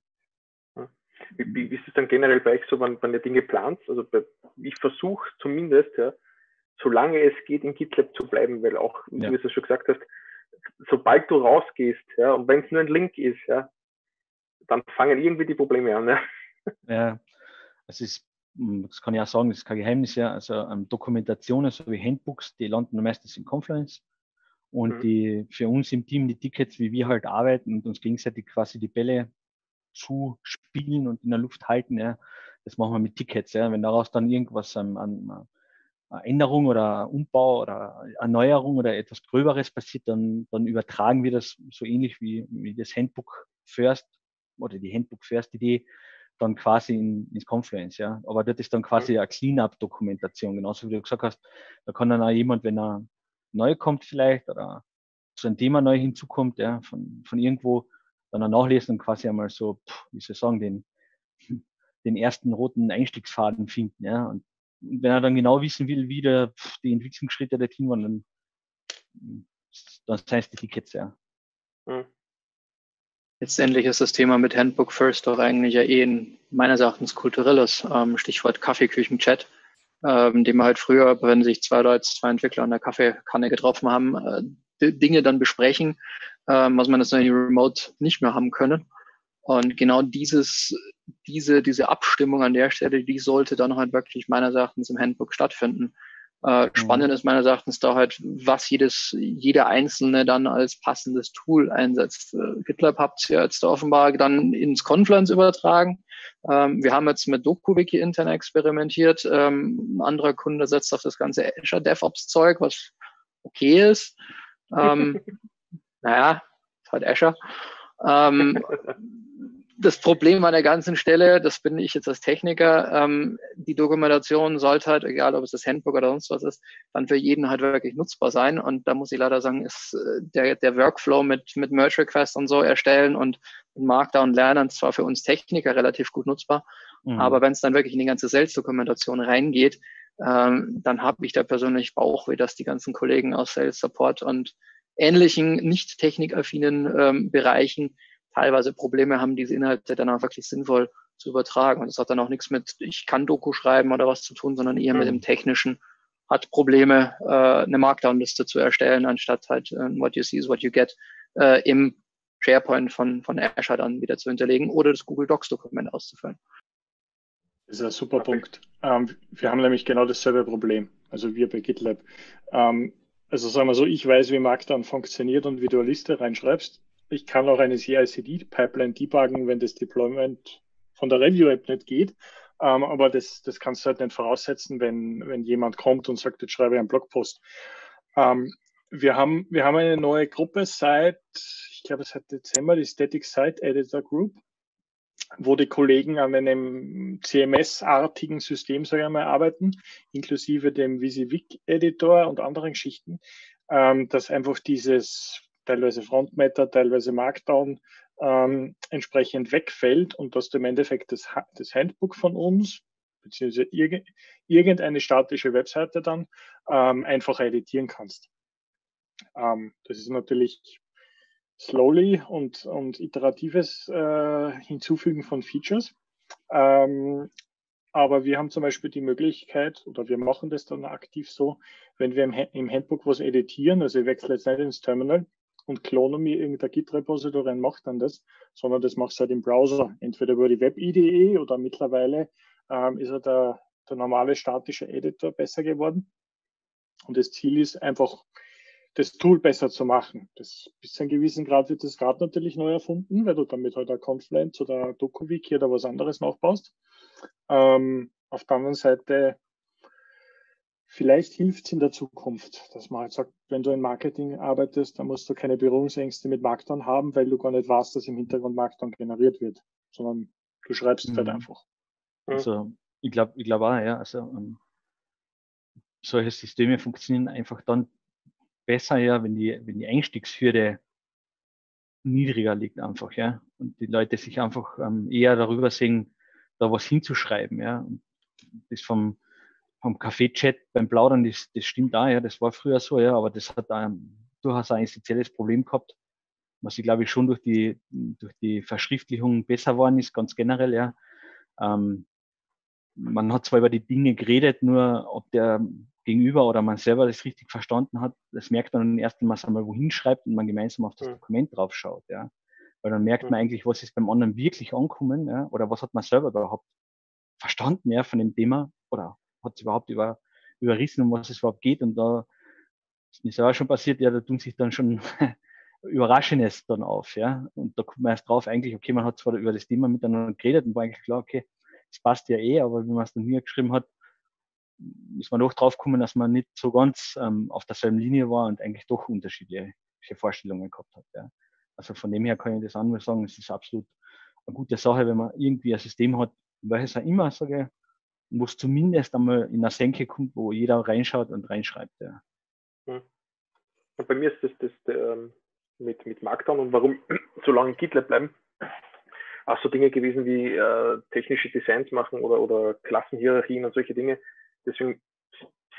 Wie, wie, wie ist es dann generell bei euch so, wenn, wenn ihr Dinge plant? Also bei, ich versuche zumindest, ja, solange es geht, in GitLab zu bleiben, weil auch, wie ja. du es schon gesagt hast, sobald du rausgehst, ja, und wenn es nur ein Link ist, ja, dann fangen irgendwie die Probleme an. Ja, ja es ist hm, das kann ich auch sagen, das ist kein Geheimnis, ja, also ähm, Dokumentationen sowie Handbooks, die landen meistens in Confluence. Und mhm. die für uns im Team die Tickets, wie wir halt arbeiten und uns gegenseitig quasi die Bälle zu spielen und in der Luft halten, ja, das machen wir mit Tickets. Ja. Wenn daraus dann irgendwas an, an Änderung oder Umbau oder Erneuerung oder etwas Gröberes passiert, dann, dann übertragen wir das so ähnlich wie, wie das Handbook First oder die Handbook First Idee dann quasi in, ins Confluence, ja. Aber das ist dann quasi eine Cleanup-Dokumentation, genauso wie du gesagt hast. Da kann dann auch jemand, wenn er neu kommt vielleicht oder zu einem Thema neu hinzukommt, ja, von, von irgendwo, dann auch nachlesen und quasi einmal so, wie soll ich sagen, den, den ersten roten Einstiegsfaden finden, ja. Und wenn er dann genau wissen will, wie der, die Entwicklungsschritte dorthin waren, dann, dann sind es die Tickets, ja. Mhm. Letztendlich ist das Thema mit Handbook First doch eigentlich ja eh ein meines Erachtens kulturelles, ähm, Stichwort Kaffeeküchenchat, ähm, dem wir halt früher, wenn sich zwei Leute, zwei Entwickler an der Kaffeekanne getroffen haben, äh, Dinge dann besprechen, ähm, was man das in Remote nicht mehr haben können. Und genau dieses, diese, diese Abstimmung an der Stelle, die sollte dann halt wirklich meines Erachtens im Handbook stattfinden. Äh, spannend mhm. ist meines Erachtens da halt, was jedes, jeder Einzelne dann als passendes Tool einsetzt. Äh, GitLab habt ihr jetzt offenbar dann ins Confluence übertragen. Ähm, wir haben jetzt mit DokuWiki intern experimentiert. Ähm, ein anderer Kunde setzt auf das ganze Azure DevOps Zeug, was okay ist. Ähm, naja, ist halt Azure. Ähm, das Problem an der ganzen Stelle, das bin ich jetzt als Techniker, ähm, die Dokumentation sollte halt, egal ob es das Handbook oder sonst was ist, dann für jeden halt wirklich nutzbar sein. Und da muss ich leider sagen, ist äh, der, der Workflow mit, mit Merge Requests und so erstellen und Markdown lernen zwar für uns Techniker relativ gut nutzbar, mhm. aber wenn es dann wirklich in die ganze Sales-Dokumentation reingeht, ähm, dann habe ich da persönlich Bauchweh, dass die ganzen Kollegen aus Sales Support und ähnlichen nicht technikaffinen ähm, Bereichen teilweise Probleme haben, diese Inhalte dann auch wirklich sinnvoll zu übertragen. Und das hat dann auch nichts mit, ich kann Doku schreiben oder was zu tun, sondern eher mhm. mit dem Technischen, hat Probleme, äh, eine Markdown-Liste zu erstellen, anstatt halt äh, what you see is what you get äh, im SharePoint von, von Azure dann wieder zu hinterlegen oder das Google Docs-Dokument auszufüllen. Das ist ein super Punkt. Ähm, wir haben nämlich genau dasselbe Problem, also wir bei GitLab. Ähm, also sagen wir so, ich weiß, wie Markdown funktioniert und wie du eine Liste reinschreibst ich kann auch eine CI-CD-Pipeline debuggen, wenn das Deployment von der Review-App nicht geht. Ähm, aber das, das kannst du halt nicht voraussetzen, wenn, wenn jemand kommt und sagt, jetzt schreibe ich einen Blogpost. Ähm, wir, haben, wir haben eine neue Gruppe seit, ich glaube, seit Dezember, die Static Site Editor Group, wo die Kollegen an einem CMS-artigen System, sage ich mal, arbeiten, inklusive dem VisiVic Editor und anderen Geschichten, ähm, dass einfach dieses teilweise Frontmatter, teilweise Markdown ähm, entsprechend wegfällt und dass du im Endeffekt das, das Handbook von uns beziehungsweise irgendeine statische Webseite dann ähm, einfach editieren kannst. Ähm, das ist natürlich slowly und, und iteratives äh, Hinzufügen von Features. Ähm, aber wir haben zum Beispiel die Möglichkeit, oder wir machen das dann aktiv so, wenn wir im, im Handbook was editieren, also ich wechsle jetzt nicht ins Terminal, und klone mir irgendein Git-Repository und mache dann das, sondern das machst du halt im Browser, entweder über die Web-IDE oder mittlerweile ähm, ist ja der, der normale statische Editor besser geworden. Und das Ziel ist einfach, das Tool besser zu machen. Das, bis zu einem gewissen Grad wird das Grad natürlich neu erfunden, weil du damit halt ein Confluence oder DokuWiki oder was anderes nachbaust. Ähm, auf der anderen Seite, vielleicht hilft es in der Zukunft, dass man halt sagt, wenn du in Marketing arbeitest, dann musst du keine Berührungsängste mit Markdown haben, weil du gar nicht weißt, dass im Hintergrund Markdown generiert wird, sondern du schreibst halt mhm. halt einfach. Also ich glaube ich glaube auch, ja, also um, ähm, solche Systeme funktionieren einfach dann besser, ja, wenn die, wenn die Einstiegshürde niedriger liegt einfach, ja. Und die Leute sich einfach ähm, eher darüber sehen, da was hinzuschreiben, ja. Und das vom, vom Kaffee-Chat beim Plaudern, das, das stimmt da, ja, das war früher so, ja, aber das hat ähm, durchaus ein essentielles Problem gehabt, was ich glaube ich schon durch die, durch die Verschriftlichung besser geworden ist, ganz generell, ja. Ähm, man hat zwar über die Dinge geredet, nur ob der Gegenüber oder man selber das richtig verstanden hat, das merkt man erst, wenn man es einmal wohin schreibt und man gemeinsam auf das Dokument drauf schaut, ja. Weil dann merkt man eigentlich, was ist beim anderen wirklich ankommen, ja, oder was hat man selber überhaupt verstanden, ja, von dem Thema, oder hat es überhaupt über, überrissen, um was es überhaupt geht. Und da ist mir selber schon passiert, ja, da tun sich dann schon Überraschendes dann auf, ja. Und da kommt man erst drauf, eigentlich, okay, man hat zwar über das Thema miteinander geredet und war eigentlich klar, okay, das passt ja eh, aber wenn man es dann niedergeschrieben hat, ist man doch drauf gekommen, dass man nicht so ganz ähm, auf derselben Linie war und eigentlich doch unterschiedliche Vorstellungen gehabt hat. Ja. Also von dem her kann ich das auch nur sagen, es ist absolut eine gute Sache, wenn man irgendwie ein System hat, welches auch immer, sage wo es zumindest einmal in eine Senke kommt, wo jeder reinschaut und reinschreibt. Ja. Hm. Und bei mir ist das, das, das ähm, mit, mit Markdown und warum so lange GitLab bleiben, auch so Dinge gewesen wie äh, technische Designs machen oder, oder Klassenhierarchien und solche Dinge. Deswegen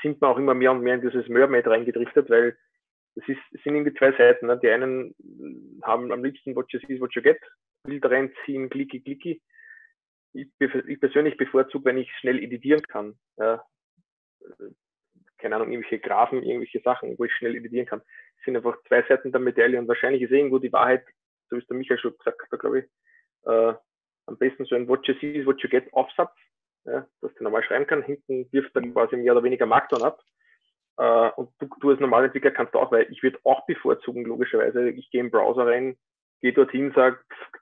sind wir auch immer mehr und mehr in dieses Mermaid reingedriftet, weil es, ist, sind irgendwie zwei Seiten. Ne? Die einen haben am liebsten what you see what you get, Bild reinziehen, klicki, klicki. Ich, ich persönlich bevorzuge, wenn ich schnell editieren kann. Ja, keine Ahnung, irgendwelche Graphen, irgendwelche Sachen, wo ich schnell editieren kann. Es sind einfach zwei Seiten der Medaille und wahrscheinlich ist irgendwo die Wahrheit, so wie es der Michael schon gesagt hat, glaube ich, äh, am besten so ein What you see is what you get Aufsatz, ja, dass du normal schreiben kann. Hinten wirft dann quasi mehr oder weniger Markdown ab. Äh, und du, du als Normalentwickler kannst auch, weil ich würde auch bevorzugen, logischerweise. Ich gehe im Browser rein, gehe dorthin, sage,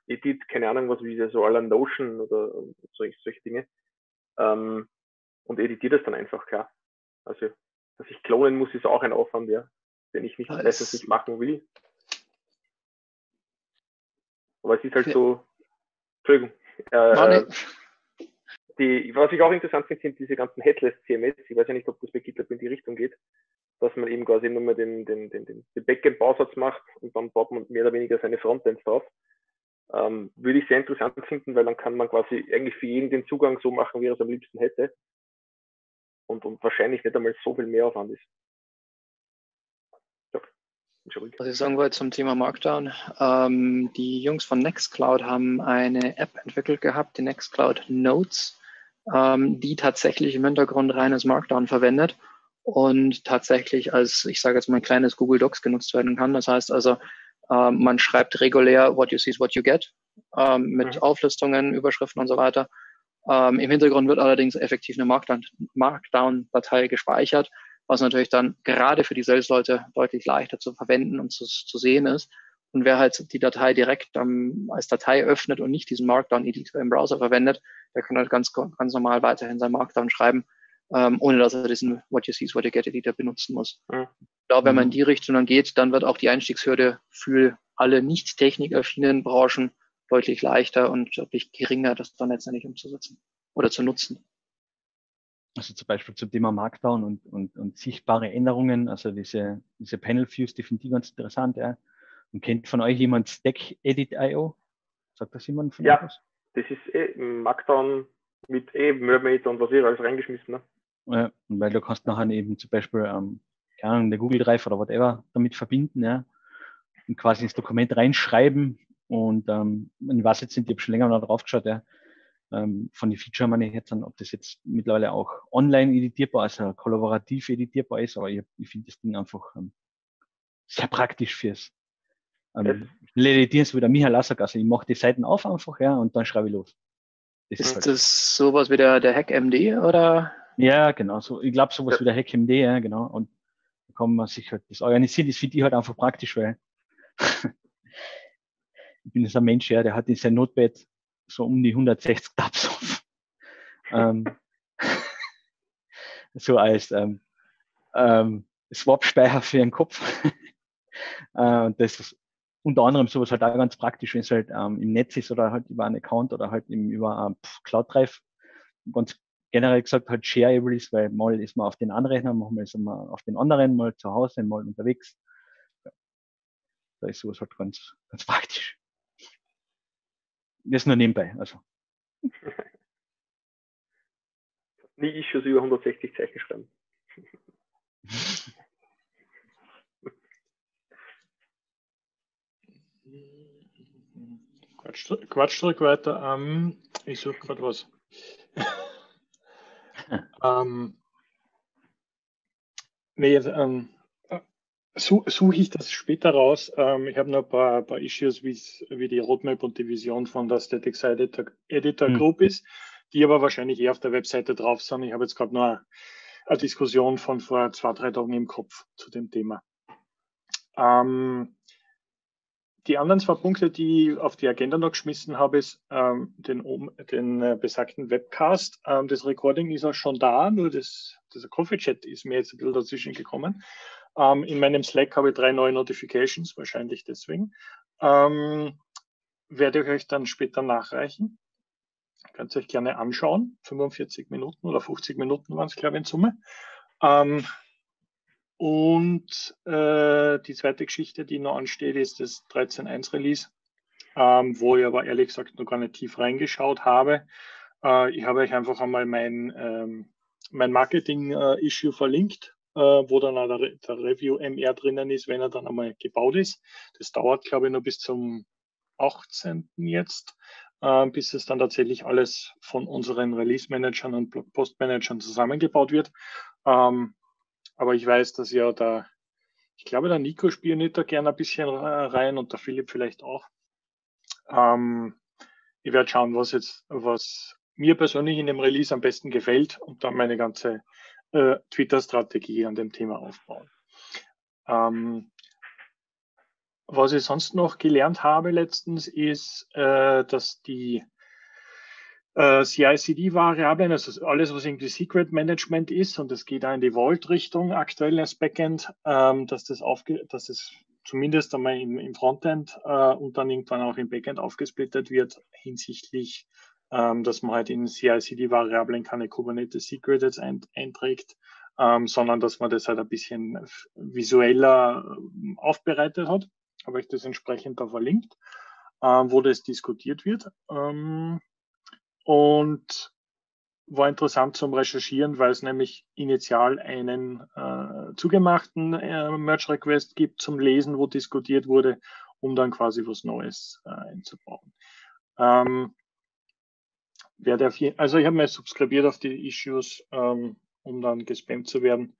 Edit, keine Ahnung, was wie so aller Notion oder solche, solche Dinge. Ähm, und editiere das dann einfach, klar. Also, dass ich klonen muss, ist auch ein Aufwand, ja, den ich nicht weiß, was ich machen will. Aber es ist halt so, Entschuldigung. Äh, die, was ich auch interessant finde, sind diese ganzen Headless CMS. Ich weiß ja nicht, ob das bei GitLab in die Richtung geht, dass man eben quasi nur mal den, den, den, den, Backend-Bausatz macht und dann baut man mehr oder weniger seine Frontends drauf. Ähm, würde ich sehr interessant finden, weil dann kann man quasi eigentlich für jeden den Zugang so machen, wie er es am liebsten hätte. Und, und wahrscheinlich nicht einmal so viel mehr Aufwand ist. Was ich sagen wollte zum Thema Markdown, ähm, die Jungs von Nextcloud haben eine App entwickelt gehabt, die Nextcloud Notes, ähm, die tatsächlich im Hintergrund reines Markdown verwendet und tatsächlich als, ich sage jetzt mal, ein kleines Google Docs genutzt werden kann. Das heißt also, ähm, man schreibt regulär what you see is what you get ähm, mit mhm. Auflistungen, Überschriften und so weiter. Ähm, Im Hintergrund wird allerdings effektiv eine Markdown-Datei gespeichert was natürlich dann gerade für die Sales-Leute deutlich leichter zu verwenden und zu, zu sehen ist. Und wer halt die Datei direkt ähm, als Datei öffnet und nicht diesen Markdown-Editor im Browser verwendet, der kann halt ganz, ganz normal weiterhin sein Markdown schreiben, ähm, ohne dass er diesen What You See is What You Get Editor benutzen muss. Mhm. Ich glaube, wenn man in die Richtung dann geht, dann wird auch die Einstiegshürde für alle nicht technikaffinen Branchen deutlich leichter und deutlich geringer, das dann letztendlich umzusetzen oder zu nutzen. Also zum Beispiel zum Thema Markdown und, und, und sichtbare Änderungen, also diese, diese Panel Views, die finde ich ganz interessant. Ja. Und kennt von euch jemand Stack Edit.io? Sagt das jemand von ja, euch? Ja, das ist eh Markdown mit eh Mermaid und was ihr alles reingeschmissen. Ne? Ja, weil du kannst nachher eben zum Beispiel, ähm, keine Ahnung, der Google Drive oder whatever damit verbinden, ja. Und quasi ins Dokument reinschreiben. Und ähm, ich weiß jetzt nicht, ich habe schon länger mal drauf geschaut, ja ähm, von den Feature meine ich jetzt an, ob das jetzt mittlerweile auch online editierbar, also kollaborativ editierbar ist, aber ich, ich finde das Ding einfach ähm, sehr praktisch fürs, Ähm, Ledieren so wie der Michael Lassack, also ich mache die Seiten auf einfach, ja, und dann schreibe ich los. Das ist, ist halt das sowas wie der, der HackMD oder? Ja, genau. So, ich glaube sowas ja. wie der HackMD, ja, genau. Und da kann man sich halt das organisieren. Das finde ich halt einfach praktisch, weil ich bin jetzt ein Mensch, ja, der hat in sein Notepad so um die 160 Tabs auf. ähm, so als ähm, ähm, Swap-Speicher für den Kopf. äh, und das ist unter anderem sowas halt auch ganz praktisch, wenn es halt ähm, im Netz ist oder halt über einen Account oder halt eben über ähm, Cloud Drive. Ganz generell gesagt halt shareable ist, weil mal ist man auf den Anrechner, mal ist man auf den anderen, mal zu Hause, mal unterwegs. Ja. Da ist sowas halt ganz, ganz praktisch. Das nur nebenbei, also. Nie Issues über 160 Zeichen schreiben. Quatsch, Quatschdruck weiter. Ähm, ich suche gerade was. ähm, nee, ähm, suche such ich das später raus. Ähm, ich habe noch ein paar, paar Issues, wie die Roadmap und die Vision von der Statics Editor, Editor hm. Group ist, die aber wahrscheinlich eher auf der Webseite drauf sind. Ich habe jetzt gerade nur eine Diskussion von vor zwei, drei Tagen im Kopf zu dem Thema. Ähm, die anderen zwei Punkte, die ich auf die Agenda noch geschmissen habe, ist ähm, den, den äh, besagten Webcast. Ähm, das Recording ist auch schon da, nur das, dieser Coffee-Chat ist mir jetzt ein bisschen dazwischen gekommen. Ähm, in meinem Slack habe ich drei neue Notifications, wahrscheinlich deswegen. Ähm, werde ich euch dann später nachreichen. Könnt ihr euch gerne anschauen. 45 Minuten oder 50 Minuten waren es, glaube ich, in Summe. Ähm, und äh, die zweite Geschichte, die noch ansteht, ist das 13.1 Release, ähm, wo ich aber ehrlich gesagt noch gar nicht tief reingeschaut habe. Äh, ich habe euch einfach einmal mein, ähm, mein Marketing-Issue verlinkt, äh, wo dann auch der, der Review MR drinnen ist, wenn er dann einmal gebaut ist. Das dauert, glaube ich, nur bis zum 18. jetzt, äh, bis es dann tatsächlich alles von unseren Release-Managern und Blogpost-Managern zusammengebaut wird. Ähm, aber ich weiß, dass ja da, ich glaube, der Nico spielt da gerne ein bisschen rein und der Philipp vielleicht auch. Ähm, ich werde schauen, was jetzt, was mir persönlich in dem Release am besten gefällt und dann meine ganze äh, Twitter-Strategie an dem Thema aufbauen. Ähm, was ich sonst noch gelernt habe letztens ist, äh, dass die äh, CI-CD-Variablen, also alles, was irgendwie Secret Management ist, und es geht auch in die Vault-Richtung aktuell als Backend, ähm, dass das aufge dass es zumindest einmal im, im Frontend äh, und dann irgendwann auch im Backend aufgesplittet wird, hinsichtlich, ähm, dass man halt in CI-CD-Variablen keine Kubernetes Secret jetzt ein, einträgt, ähm, sondern dass man das halt ein bisschen visueller äh, aufbereitet hat. Habe ich das entsprechend da verlinkt, äh, wo das diskutiert wird. Ähm, und war interessant zum Recherchieren, weil es nämlich initial einen äh, zugemachten äh, Merge Request gibt zum Lesen, wo diskutiert wurde, um dann quasi was Neues äh, einzubauen. Ähm, werde auf also ich habe mir subskribiert auf die Issues, ähm, um dann gespammt zu werden.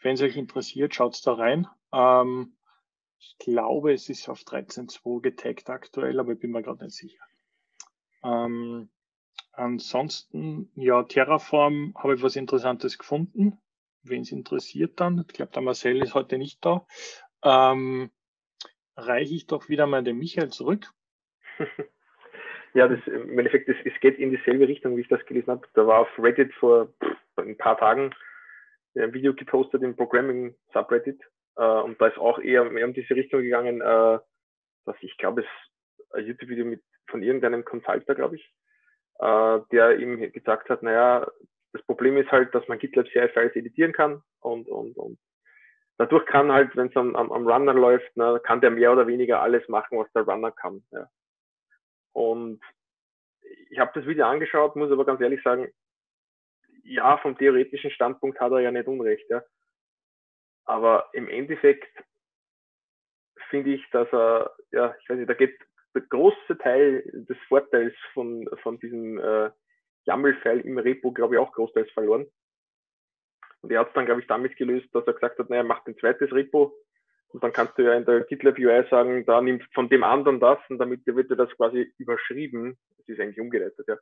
Wenn es euch interessiert, schaut da rein. Ähm, ich glaube, es ist auf 13.2 getaggt aktuell, aber ich bin mir gerade nicht sicher. Ähm, Ansonsten, ja, Terraform habe ich was Interessantes gefunden. Wen es interessiert dann, ich glaube, der Marcel ist heute nicht da, ähm, reiche ich doch wieder mal den Michael zurück. Ja, das, im Endeffekt, es, es geht in dieselbe Richtung, wie ich das gelesen habe. Da war auf Reddit vor ein paar Tagen ein Video gepostet im Programming Subreddit. Äh, und da ist auch eher mehr um diese Richtung gegangen, äh, dass ich glaube, es ein YouTube-Video mit von irgendeinem Consulter, glaube ich, äh, der ihm gesagt hat, naja, das Problem ist halt, dass man GitLab CI-Files editieren kann und, und, und dadurch kann halt, wenn es am, am, am Runner läuft, na, kann der mehr oder weniger alles machen, was der Runner kann. Ja. Und ich habe das Video angeschaut, muss aber ganz ehrlich sagen, ja, vom theoretischen Standpunkt hat er ja nicht Unrecht, ja. Aber im Endeffekt finde ich, dass er, ja, ich weiß nicht, da geht der große Teil des Vorteils von, von diesem äh, YAML-File im Repo, glaube ich, auch großteils verloren. Und er hat es dann, glaube ich, damit gelöst, dass er gesagt hat, naja, macht ein zweites Repo, Und dann kannst du ja in der GitLab UI sagen, da nimmt von dem anderen das und damit wird dir das quasi überschrieben. Das ist eigentlich umgeleitet, ja.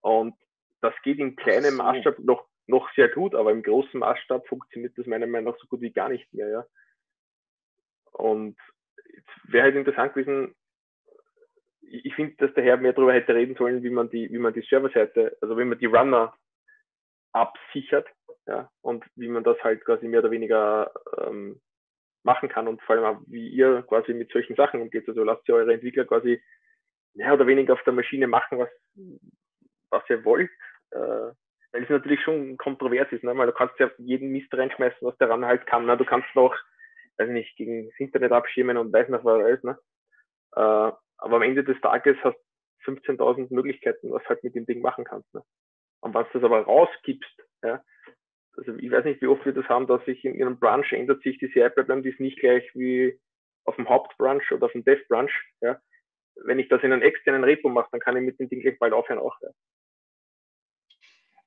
Und das geht in kleinem so. Maßstab noch, noch sehr gut, aber im großen Maßstab funktioniert das meiner Meinung nach so gut wie gar nicht mehr, ja. Und wäre halt interessant gewesen, ich finde, dass der Herr mehr darüber hätte reden sollen, wie man die, wie man die Serverseite, also wie man die Runner absichert, ja, und wie man das halt quasi mehr oder weniger ähm, machen kann und vor allem auch, wie ihr quasi mit solchen Sachen umgeht. Also lasst ihr eure Entwickler quasi mehr oder weniger auf der Maschine machen, was, was ihr wollt. Äh, weil es natürlich schon kontrovers ist, ne? weil du kannst ja jeden Mist reinschmeißen, was der Runner halt kann. Ne? Du kannst noch, weiß nicht, gegen das Internet abschirmen und weiß noch was alles. Ne? Äh, aber am Ende des Tages hast du 15.000 Möglichkeiten, was halt mit dem Ding machen kannst. Ne? Und was du das aber rausgibst, ja, also ich weiß nicht, wie oft wir das haben, dass sich in ihrem Branch ändert sich die CI-Pipeline, die ist nicht gleich wie auf dem Hauptbranch oder auf dem Dev-Branch. Ja. Wenn ich das in einem externen Repo mache, dann kann ich mit dem Ding gleich bald aufhören auch. Ja.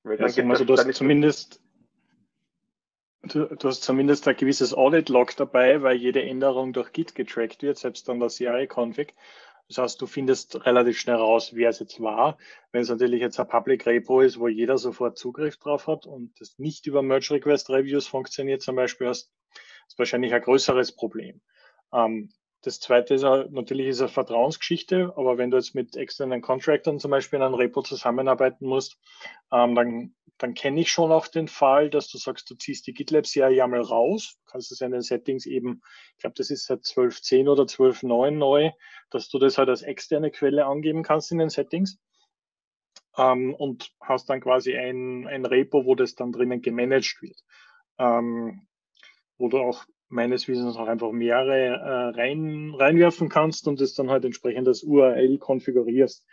Weil dann ja, also du hast zumindest Du, du, hast zumindest ein gewisses Audit-Log dabei, weil jede Änderung durch Git getrackt wird, selbst dann der CI-Config. Das heißt, du findest relativ schnell raus, wer es jetzt war. Wenn es natürlich jetzt ein Public Repo ist, wo jeder sofort Zugriff drauf hat und das nicht über Merge Request Reviews funktioniert, zum Beispiel, hast, ist wahrscheinlich ein größeres Problem. Ähm, das zweite ist natürlich ist eine Vertrauensgeschichte, aber wenn du jetzt mit externen Contractors zum Beispiel in einem Repo zusammenarbeiten musst, ähm, dann, dann kenne ich schon auch den Fall, dass du sagst, du ziehst die GitLab-Serie ja mal raus, kannst es in den Settings eben, ich glaube, das ist seit 12.10 oder 12.9 neu, dass du das halt als externe Quelle angeben kannst in den Settings. Ähm, und hast dann quasi ein, ein Repo, wo das dann drinnen gemanagt wird. Ähm, wo du auch meines Wissens auch einfach mehrere äh, rein, reinwerfen kannst und es dann halt entsprechend das URL konfigurierst.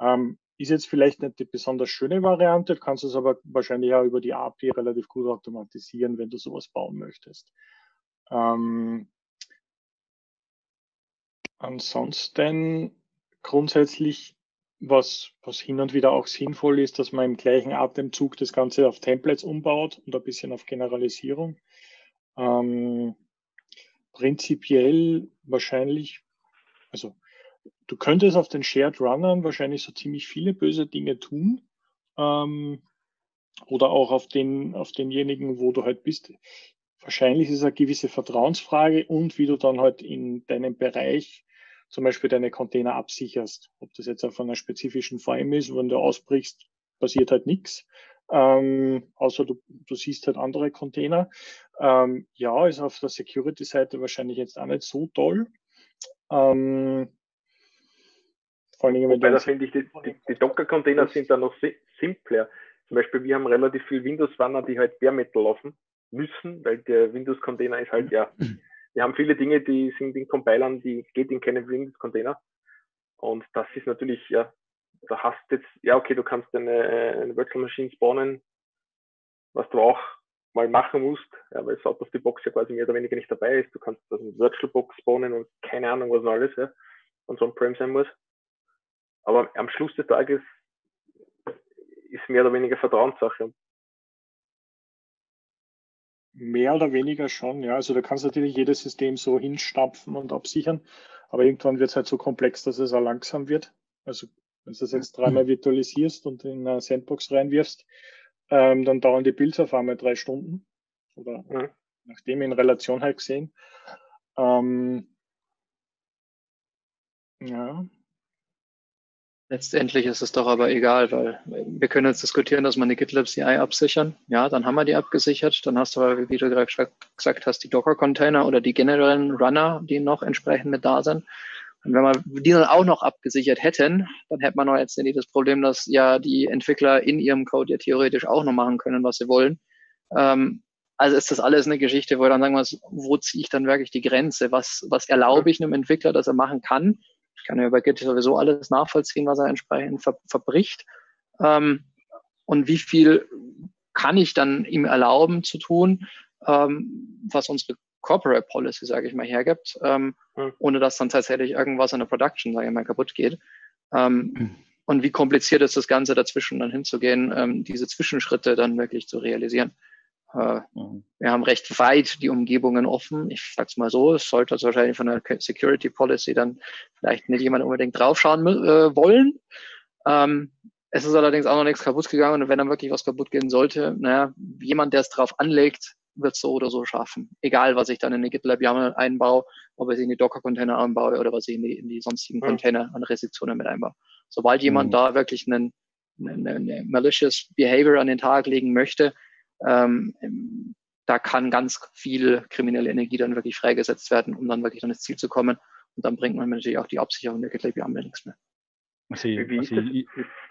Ähm, ist jetzt vielleicht nicht die besonders schöne Variante, du kannst es aber wahrscheinlich auch über die API relativ gut automatisieren, wenn du sowas bauen möchtest. Ähm, ansonsten grundsätzlich, was, was hin und wieder auch sinnvoll ist, dass man im gleichen Atemzug das Ganze auf Templates umbaut und ein bisschen auf Generalisierung. Ähm, prinzipiell wahrscheinlich, also du könntest auf den Shared Runnern wahrscheinlich so ziemlich viele böse Dinge tun. Ähm, oder auch auf den, auf denjenigen, wo du halt bist. Wahrscheinlich ist es eine gewisse Vertrauensfrage und wie du dann halt in deinem Bereich zum Beispiel deine Container absicherst. Ob das jetzt auf einer spezifischen VM ist, wenn du ausbrichst, passiert halt nichts ähm, außer du, du siehst halt andere Container. Ähm, ja, ist auf der Security-Seite wahrscheinlich jetzt auch nicht so toll. Ähm, vor allem, Wobei, da finde ich, die, die, die Docker-Container sind da noch simpler. Zum Beispiel, wir haben relativ viel Windows-Runner, die halt Bare Metal laufen müssen, weil der Windows-Container ist halt, ja, wir haben viele Dinge, die sind in Compilern, die geht in keinen Windows-Container. Und das ist natürlich, ja, da hast jetzt, ja okay, du kannst eine, eine Virtual Machine spawnen, was du auch mal machen musst, ja, weil es out of the box ja quasi mehr oder weniger nicht dabei ist. Du kannst also eine Virtual Box spawnen und keine Ahnung, was noch alles, ja, und so ein Prem sein muss. Aber am Schluss des Tages ist mehr oder weniger Vertrauenssache. Mehr oder weniger schon, ja. Also da kannst natürlich jedes System so hinstapfen und absichern, aber irgendwann wird es halt so komplex, dass es auch langsam wird. Also wenn du das jetzt dreimal virtualisierst und in eine Sandbox reinwirfst, ähm, dann dauern die Builds auf einmal drei Stunden. Oder mhm. nachdem in Relation halt gesehen. Ähm, ja. Letztendlich ist es doch aber egal, weil wir können jetzt diskutieren, dass man die GitLab CI absichern. Ja, dann haben wir die abgesichert. Dann hast du aber, wie du gerade gesagt hast, die Docker-Container oder die generellen Runner, die noch entsprechend mit da sind. Und wenn wir die dann auch noch abgesichert hätten, dann hätte man auch jetzt nicht das Problem, dass ja die Entwickler in ihrem Code ja theoretisch auch noch machen können, was sie wollen. Ähm, also ist das alles eine Geschichte, wo wir dann sagen muss, wo ziehe ich dann wirklich die Grenze? Was, was erlaube ich einem Entwickler, dass er machen kann? Ich kann ja über Git sowieso alles nachvollziehen, was er entsprechend ver verbricht. Ähm, und wie viel kann ich dann ihm erlauben zu tun, ähm, was unsere Corporate Policy, sage ich mal, hergibt, ähm, mhm. ohne dass dann tatsächlich irgendwas in der Production, sage ich mal, kaputt geht. Ähm, mhm. Und wie kompliziert ist das Ganze dazwischen dann hinzugehen, ähm, diese Zwischenschritte dann wirklich zu realisieren. Äh, mhm. Wir haben recht weit die Umgebungen offen. Ich sage es mal so, es sollte also wahrscheinlich von der Security Policy dann vielleicht nicht jemand unbedingt draufschauen äh, wollen. Ähm, es ist allerdings auch noch nichts kaputt gegangen und wenn dann wirklich was kaputt gehen sollte, naja, jemand, der es drauf anlegt, wird es so oder so schaffen. Egal, was ich dann in eine GitLab YAML einbaue, ob ich in die Docker-Container einbaue oder was ich in die, in die sonstigen. Container an Restriktionen mit einbaue. Sobald jemand mhm. da wirklich einen, einen, einen malicious Behavior an den Tag legen möchte, ähm, da kann ganz viel kriminelle Energie dann wirklich freigesetzt werden, um dann wirklich an das Ziel zu kommen. Und dann bringt man natürlich auch die Absicherung der GitLab YAML nichts mehr. Also, ich, also ich,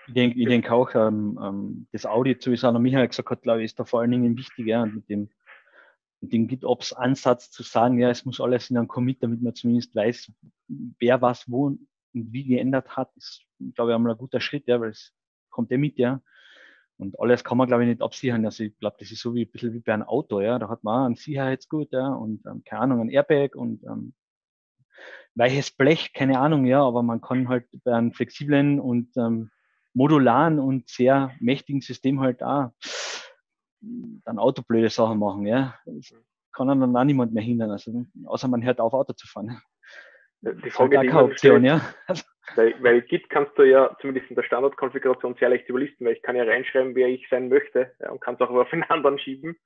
ich denke ich denk auch, ähm, ähm, das Audit, so wie es auch noch Michael gesagt hat, glaube ich, ist da vor allen Dingen wichtig, ja, mit dem, mit dem GitOps-Ansatz zu sagen, ja, es muss alles in einem Commit, damit man zumindest weiß, wer was wo und wie geändert hat, ist, glaube ich, einmal ein guter Schritt, ja, weil es kommt ja mit, ja. Und alles kann man, glaube ich, nicht absichern. Also ich glaube, das ist so wie ein bisschen wie bei einem Auto, ja. Da hat man auch ein Sicherheitsgut, ja, und ähm, keine Ahnung, ein Airbag und ähm, weiches Blech, keine Ahnung, ja, aber man kann halt bei einem flexiblen und ähm, modularen und sehr mächtigen System halt auch dann autoblöde Sachen machen, ja. Das kann dann auch niemand mehr hindern, also außer man hört auf, Auto zu fahren. Die Frage, die Option, stellt, ja. Weil, weil Git kannst du ja zumindest in der Standardkonfiguration sehr leicht überlisten, weil ich kann ja reinschreiben, wer ich sein möchte ja, und kann es auch auf einen anderen schieben.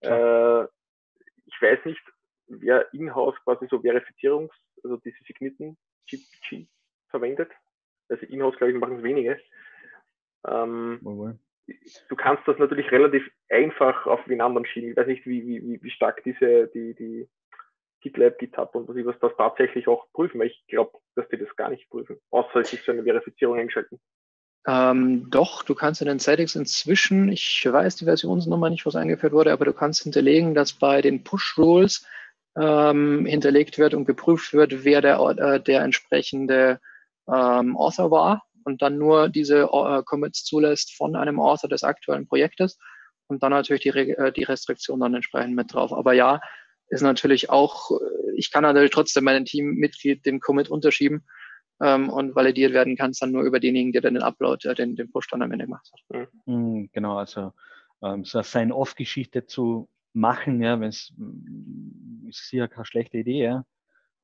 Äh, ich weiß nicht, wer in-house quasi so Verifizierungs-, also diese signierten GPG verwendet. Also in-house, glaube ich, machen es wenige. Ähm, du kannst das natürlich relativ einfach auf den anderen schieben. Ich weiß nicht, wie, wie, wie stark diese, die, die GitLab, GitHub und was ich was das tatsächlich auch prüfen, weil ich glaube, dass die das gar nicht prüfen, außer ist so eine Verifizierung eingeschalten. Ähm, doch, du kannst in den Settings inzwischen, ich weiß die Versionsnummer nicht, was eingeführt wurde, aber du kannst hinterlegen, dass bei den Push-Rules ähm, hinterlegt wird und geprüft wird, wer der, äh, der entsprechende ähm, Author war und dann nur diese äh, Commits zulässt von einem Author des aktuellen Projektes und dann natürlich die, äh, die Restriktion dann entsprechend mit drauf. Aber ja, ist natürlich auch, äh, ich kann natürlich trotzdem meinem Teammitglied den Commit unterschieben ähm, und validiert werden kann es dann nur über denjenigen, der dann den Upload, äh, den, den Push dann am Ende gemacht hat. Mhm. Genau, also ähm, so eine Sign-Off-Geschichte zu machen, ja, wenn es ist sicher keine schlechte Idee, ja.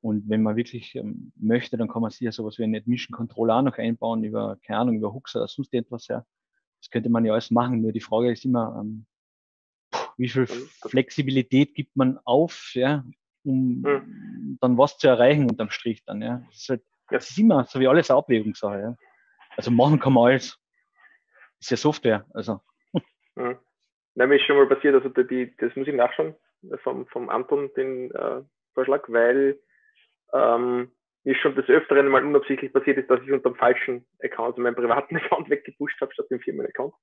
Und wenn man wirklich ähm, möchte, dann kann man sicher sowas wie einen Admission Controller auch noch einbauen über, keine Ahnung, über Hooks oder sonst etwas, ja. Das könnte man ja alles machen. Nur die Frage ist immer, ähm, wie viel Flexibilität gibt man auf, ja, um mhm. dann was zu erreichen unterm Strich dann, ja. Das ist, halt, das ist immer so wie alles eine Abwägungssache, ja. Also machen kann man alles. Das ist ja Software, also. Mhm. Nein, mir ist schon mal passiert, also die, das muss ich nachschauen, vom, vom Anton, den äh, Vorschlag, weil ähm, mir schon des Öfteren mal unabsichtlich passiert ist, dass ich unter dem falschen Account, also meinen privaten Account weggepusht habe, statt dem Firmen-Account.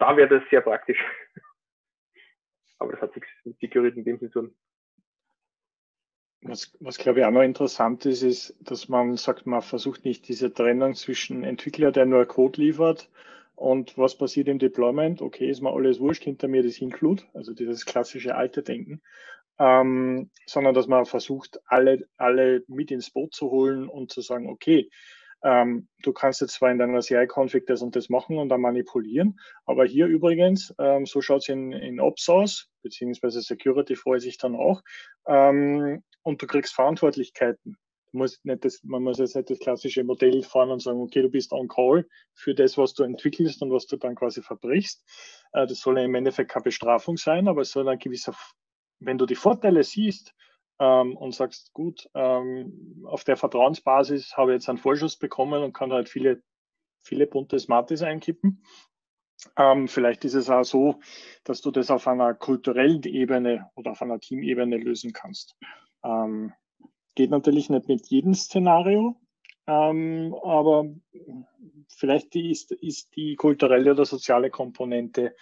Da wäre das sehr praktisch. Aber das hat sich mit Security in dem Sinne tun. Was, was glaube ich auch noch interessant ist, ist, dass man sagt, man versucht nicht diese Trennung zwischen Entwickler, der nur Code liefert, und was passiert im Deployment? Okay, ist mir alles wurscht, hinter mir das Include, also dieses klassische alte Denken ähm, sondern dass man versucht, alle, alle mit ins Boot zu holen und zu sagen, okay, ähm, du kannst jetzt zwar in deiner CI-Config das und das machen und dann manipulieren, aber hier übrigens, ähm, so schaut es in, in Ops aus, beziehungsweise Security freut sich dann auch, ähm, und du kriegst Verantwortlichkeiten. Du musst nicht das, man muss jetzt nicht das klassische Modell fahren und sagen, okay, du bist on call für das, was du entwickelst und was du dann quasi verbrichst. Äh, das soll im Endeffekt keine Bestrafung sein, aber es soll ein gewisser wenn du die Vorteile siehst ähm, und sagst, gut, ähm, auf der Vertrauensbasis habe ich jetzt einen Vorschuss bekommen und kann halt viele, viele bunte Smarties einkippen. Ähm, vielleicht ist es auch so, dass du das auf einer kulturellen Ebene oder auf einer Teamebene lösen kannst. Ähm, geht natürlich nicht mit jedem Szenario, ähm, aber vielleicht ist, ist die kulturelle oder soziale Komponente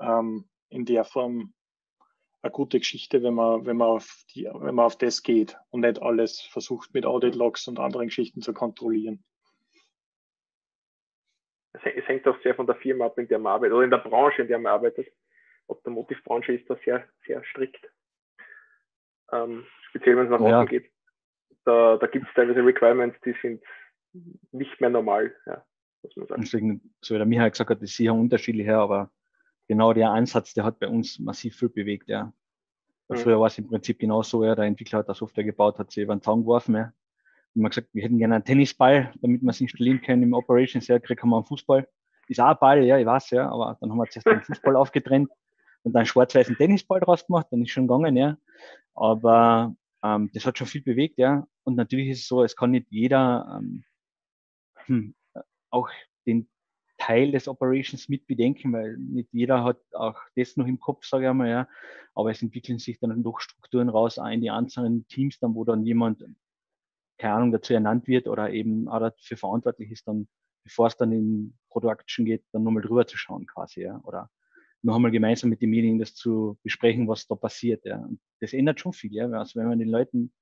ähm, in der Form eine gute Geschichte, wenn man, wenn man auf die, wenn man auf das geht und nicht alles versucht mit Audit-Logs und anderen Geschichten zu kontrollieren. Es hängt auch sehr von der Firma ab, in der man arbeitet, oder in der Branche, in der man arbeitet. Automotive-Branche ist da sehr, sehr strikt. Ähm, speziell wenn es nach ja. außen geht. Da, da gibt es teilweise Requirements, die sind nicht mehr normal, ja, muss man sagen. Deswegen, so wie der Michael gesagt hat, ist sicher unterschiedlich her, aber genau der Ansatz, der hat bei uns massiv viel bewegt, ja. Mhm. Früher war es im Prinzip genau so, ja, der Entwickler hat eine Software gebaut, hat sie über den Zaun geworfen, ja. Und man gesagt, wir hätten gerne einen Tennisball, damit wir es installieren können im Operations, ja, kriegen wir einen Fußball. Ist auch ein Ball, ja, ich weiß, ja, aber dann haben wir zuerst den Fußball aufgetrennt und dann schwarz-weißen Tennisball draus gemacht, dann ist schon gegangen, ja. Aber ähm, das hat schon viel bewegt, ja. Und natürlich ist es so, es kann nicht jeder ähm, hm, auch den Teil des Operations mit bedenken, weil nicht jeder hat auch das noch im Kopf, sage ich einmal, ja. Aber es entwickeln sich dann doch Strukturen raus, auch in die einzelnen Teams, dann, wo dann jemand, keine Ahnung, dazu ernannt wird oder eben auch dafür verantwortlich ist, dann, bevor es dann in Production geht, dann nochmal drüber zu schauen quasi, ja. Oder noch einmal gemeinsam mit demjenigen das zu besprechen, was da passiert, ja. Und das ändert schon viel, ja. Also wenn man den Leuten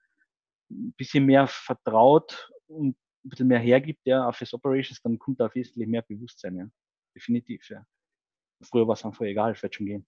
ein bisschen mehr vertraut und ein bisschen mehr hergibt, ja, auch fürs Operations, dann kommt da wesentlich mehr Bewusstsein, ja. Definitiv, ja. Früher war es einfach egal, es wird schon gehen.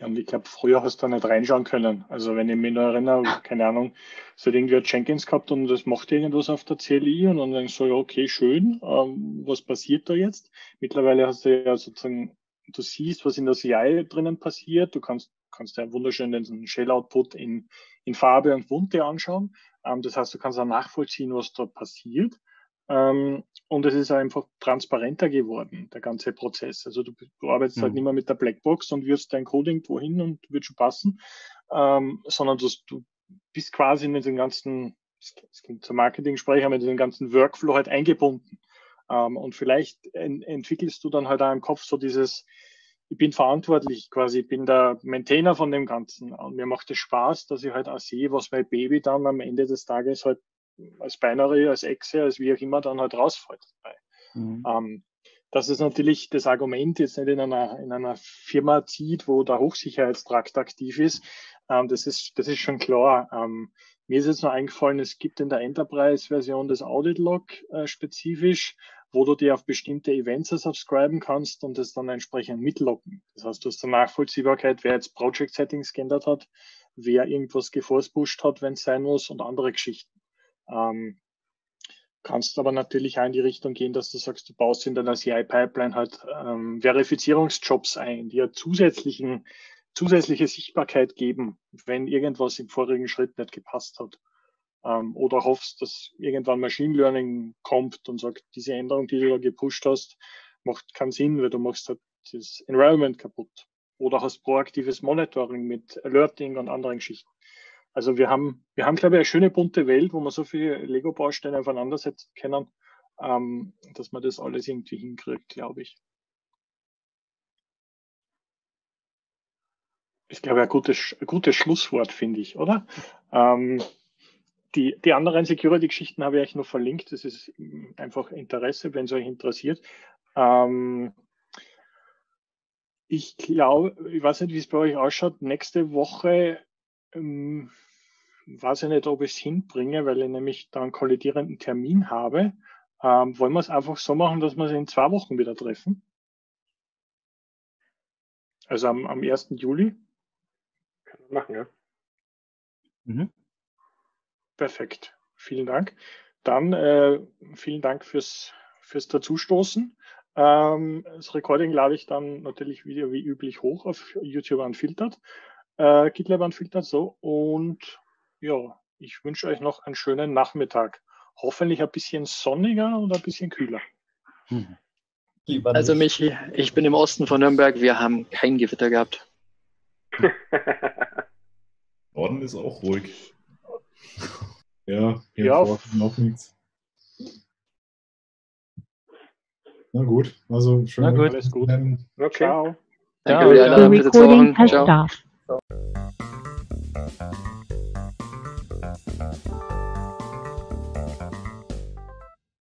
Ja, und ich glaube, früher hast du da nicht reinschauen können. Also wenn ich mich noch erinnere, keine Ahnung, es hat irgendwie Jenkins gehabt und das macht irgendwas auf der CLI und dann denkst du, ja, okay, schön, ähm, was passiert da jetzt? Mittlerweile hast du ja sozusagen, du siehst, was in der CI drinnen passiert, du kannst, kannst ja wunderschön den Shell-Output in, in Farbe und Bunt dir anschauen. Ähm, das heißt, du kannst auch nachvollziehen, was da passiert. Ähm, und es ist einfach transparenter geworden, der ganze Prozess. Also du, du arbeitest halt Mhm. nicht mehr mit der Blackbox und wirst dein Coding wohin und wird schon passen, ähm, sondern du, du bist quasi mit den ganzen, es klingt zum Marketing-Sprecher, mit den ganzen Workflow halt eingebunden. Und vielleicht en entwickelst du dann halt auch im Kopf so dieses, ich bin verantwortlich quasi, ich bin der Maintainer von dem Ganzen und mir macht es Spaß, dass ich halt auch sehe, was mein Baby dann am Ende des Tages halt als Binary, als Exe, als wie auch immer dann halt rausfällt. dabei. Mhm. Ähm, das ist natürlich das Argument jetzt nicht in einer, in einer Firma zieht, wo der Hochsicherheitstrakt aktiv ist. Ähm, das ist, das ist schon klar. Ähm, mir ist jetzt noch eingefallen, es gibt in der Enterprise-Version das Audit-Log äh, spezifisch, wo du dir auf bestimmte Events subscriben kannst und das dann entsprechend mitloggen. Das heißt, du hast eine Nachvollziehbarkeit, wer jetzt Project Settings geändert hat, wer irgendwas geforcepusht hat, wenn es sein muss und andere Geschichten. Ähm, kannst aber natürlich auch in die Richtung gehen, dass du sagst, du baust in deiner CI-Pipeline halt ähm, Verifizierungsjobs ein, die ja zusätzlichen, zusätzliche Sichtbarkeit geben, wenn irgendwas im vorigen Schritt nicht gepasst hat. Ähm, oder hoffst, dass irgendwann Machine Learning kommt und sagt, diese Änderung, die du da gepusht hast, macht keinen Sinn, weil du machst halt das Environment kaputt. Oder hast proaktives Monitoring mit Alerting und anderen Geschichten. Also wir haben, wir haben, glaube ich, eine schöne bunte Welt, wo wir so viele Lego-Bausteine aufeinander setzen können, ähm, dass man das alles irgendwie hinkriegt, glaube ich. Ist, glaube ich, ein gutes, ein gutes Schlusswort, finde ich, oder? Ähm, die, die anderen Security-Geschichten habe ich euch noch verlinkt. Das ist einfach Interesse, wenn es euch interessiert. Ähm, ich glaube, ich weiß nicht, wie es bei euch ausschaut. Nächste Woche ähm, weiß ich nicht, ob ich es hinbringe, weil ich nämlich da einen kollidierenden Termin habe. Ähm, wollen wir es einfach so machen, dass wir es in zwei Wochen wieder treffen? Also am, am 1. Juli? Kann man machen, ja. Mhm. Perfekt. Vielen Dank. Dann äh, vielen Dank fürs, fürs Dazustoßen. Ähm, das Recording lade ich dann natürlich wieder wie üblich hoch auf YouTube Unfiltered, äh, GitLab Unfiltered so. Und ja, ich wünsche euch noch einen schönen Nachmittag. Hoffentlich ein bisschen sonniger oder ein bisschen kühler. Lieber Also. Michi, ich bin im Osten von Nürnberg, wir haben kein Gewitter gehabt. Norden ist auch ruhig. Ja, Ja. noch nichts. Na gut, also schön. Na gut. Alles gut. okay. Ciao. Danke recording has Ciao. stopped.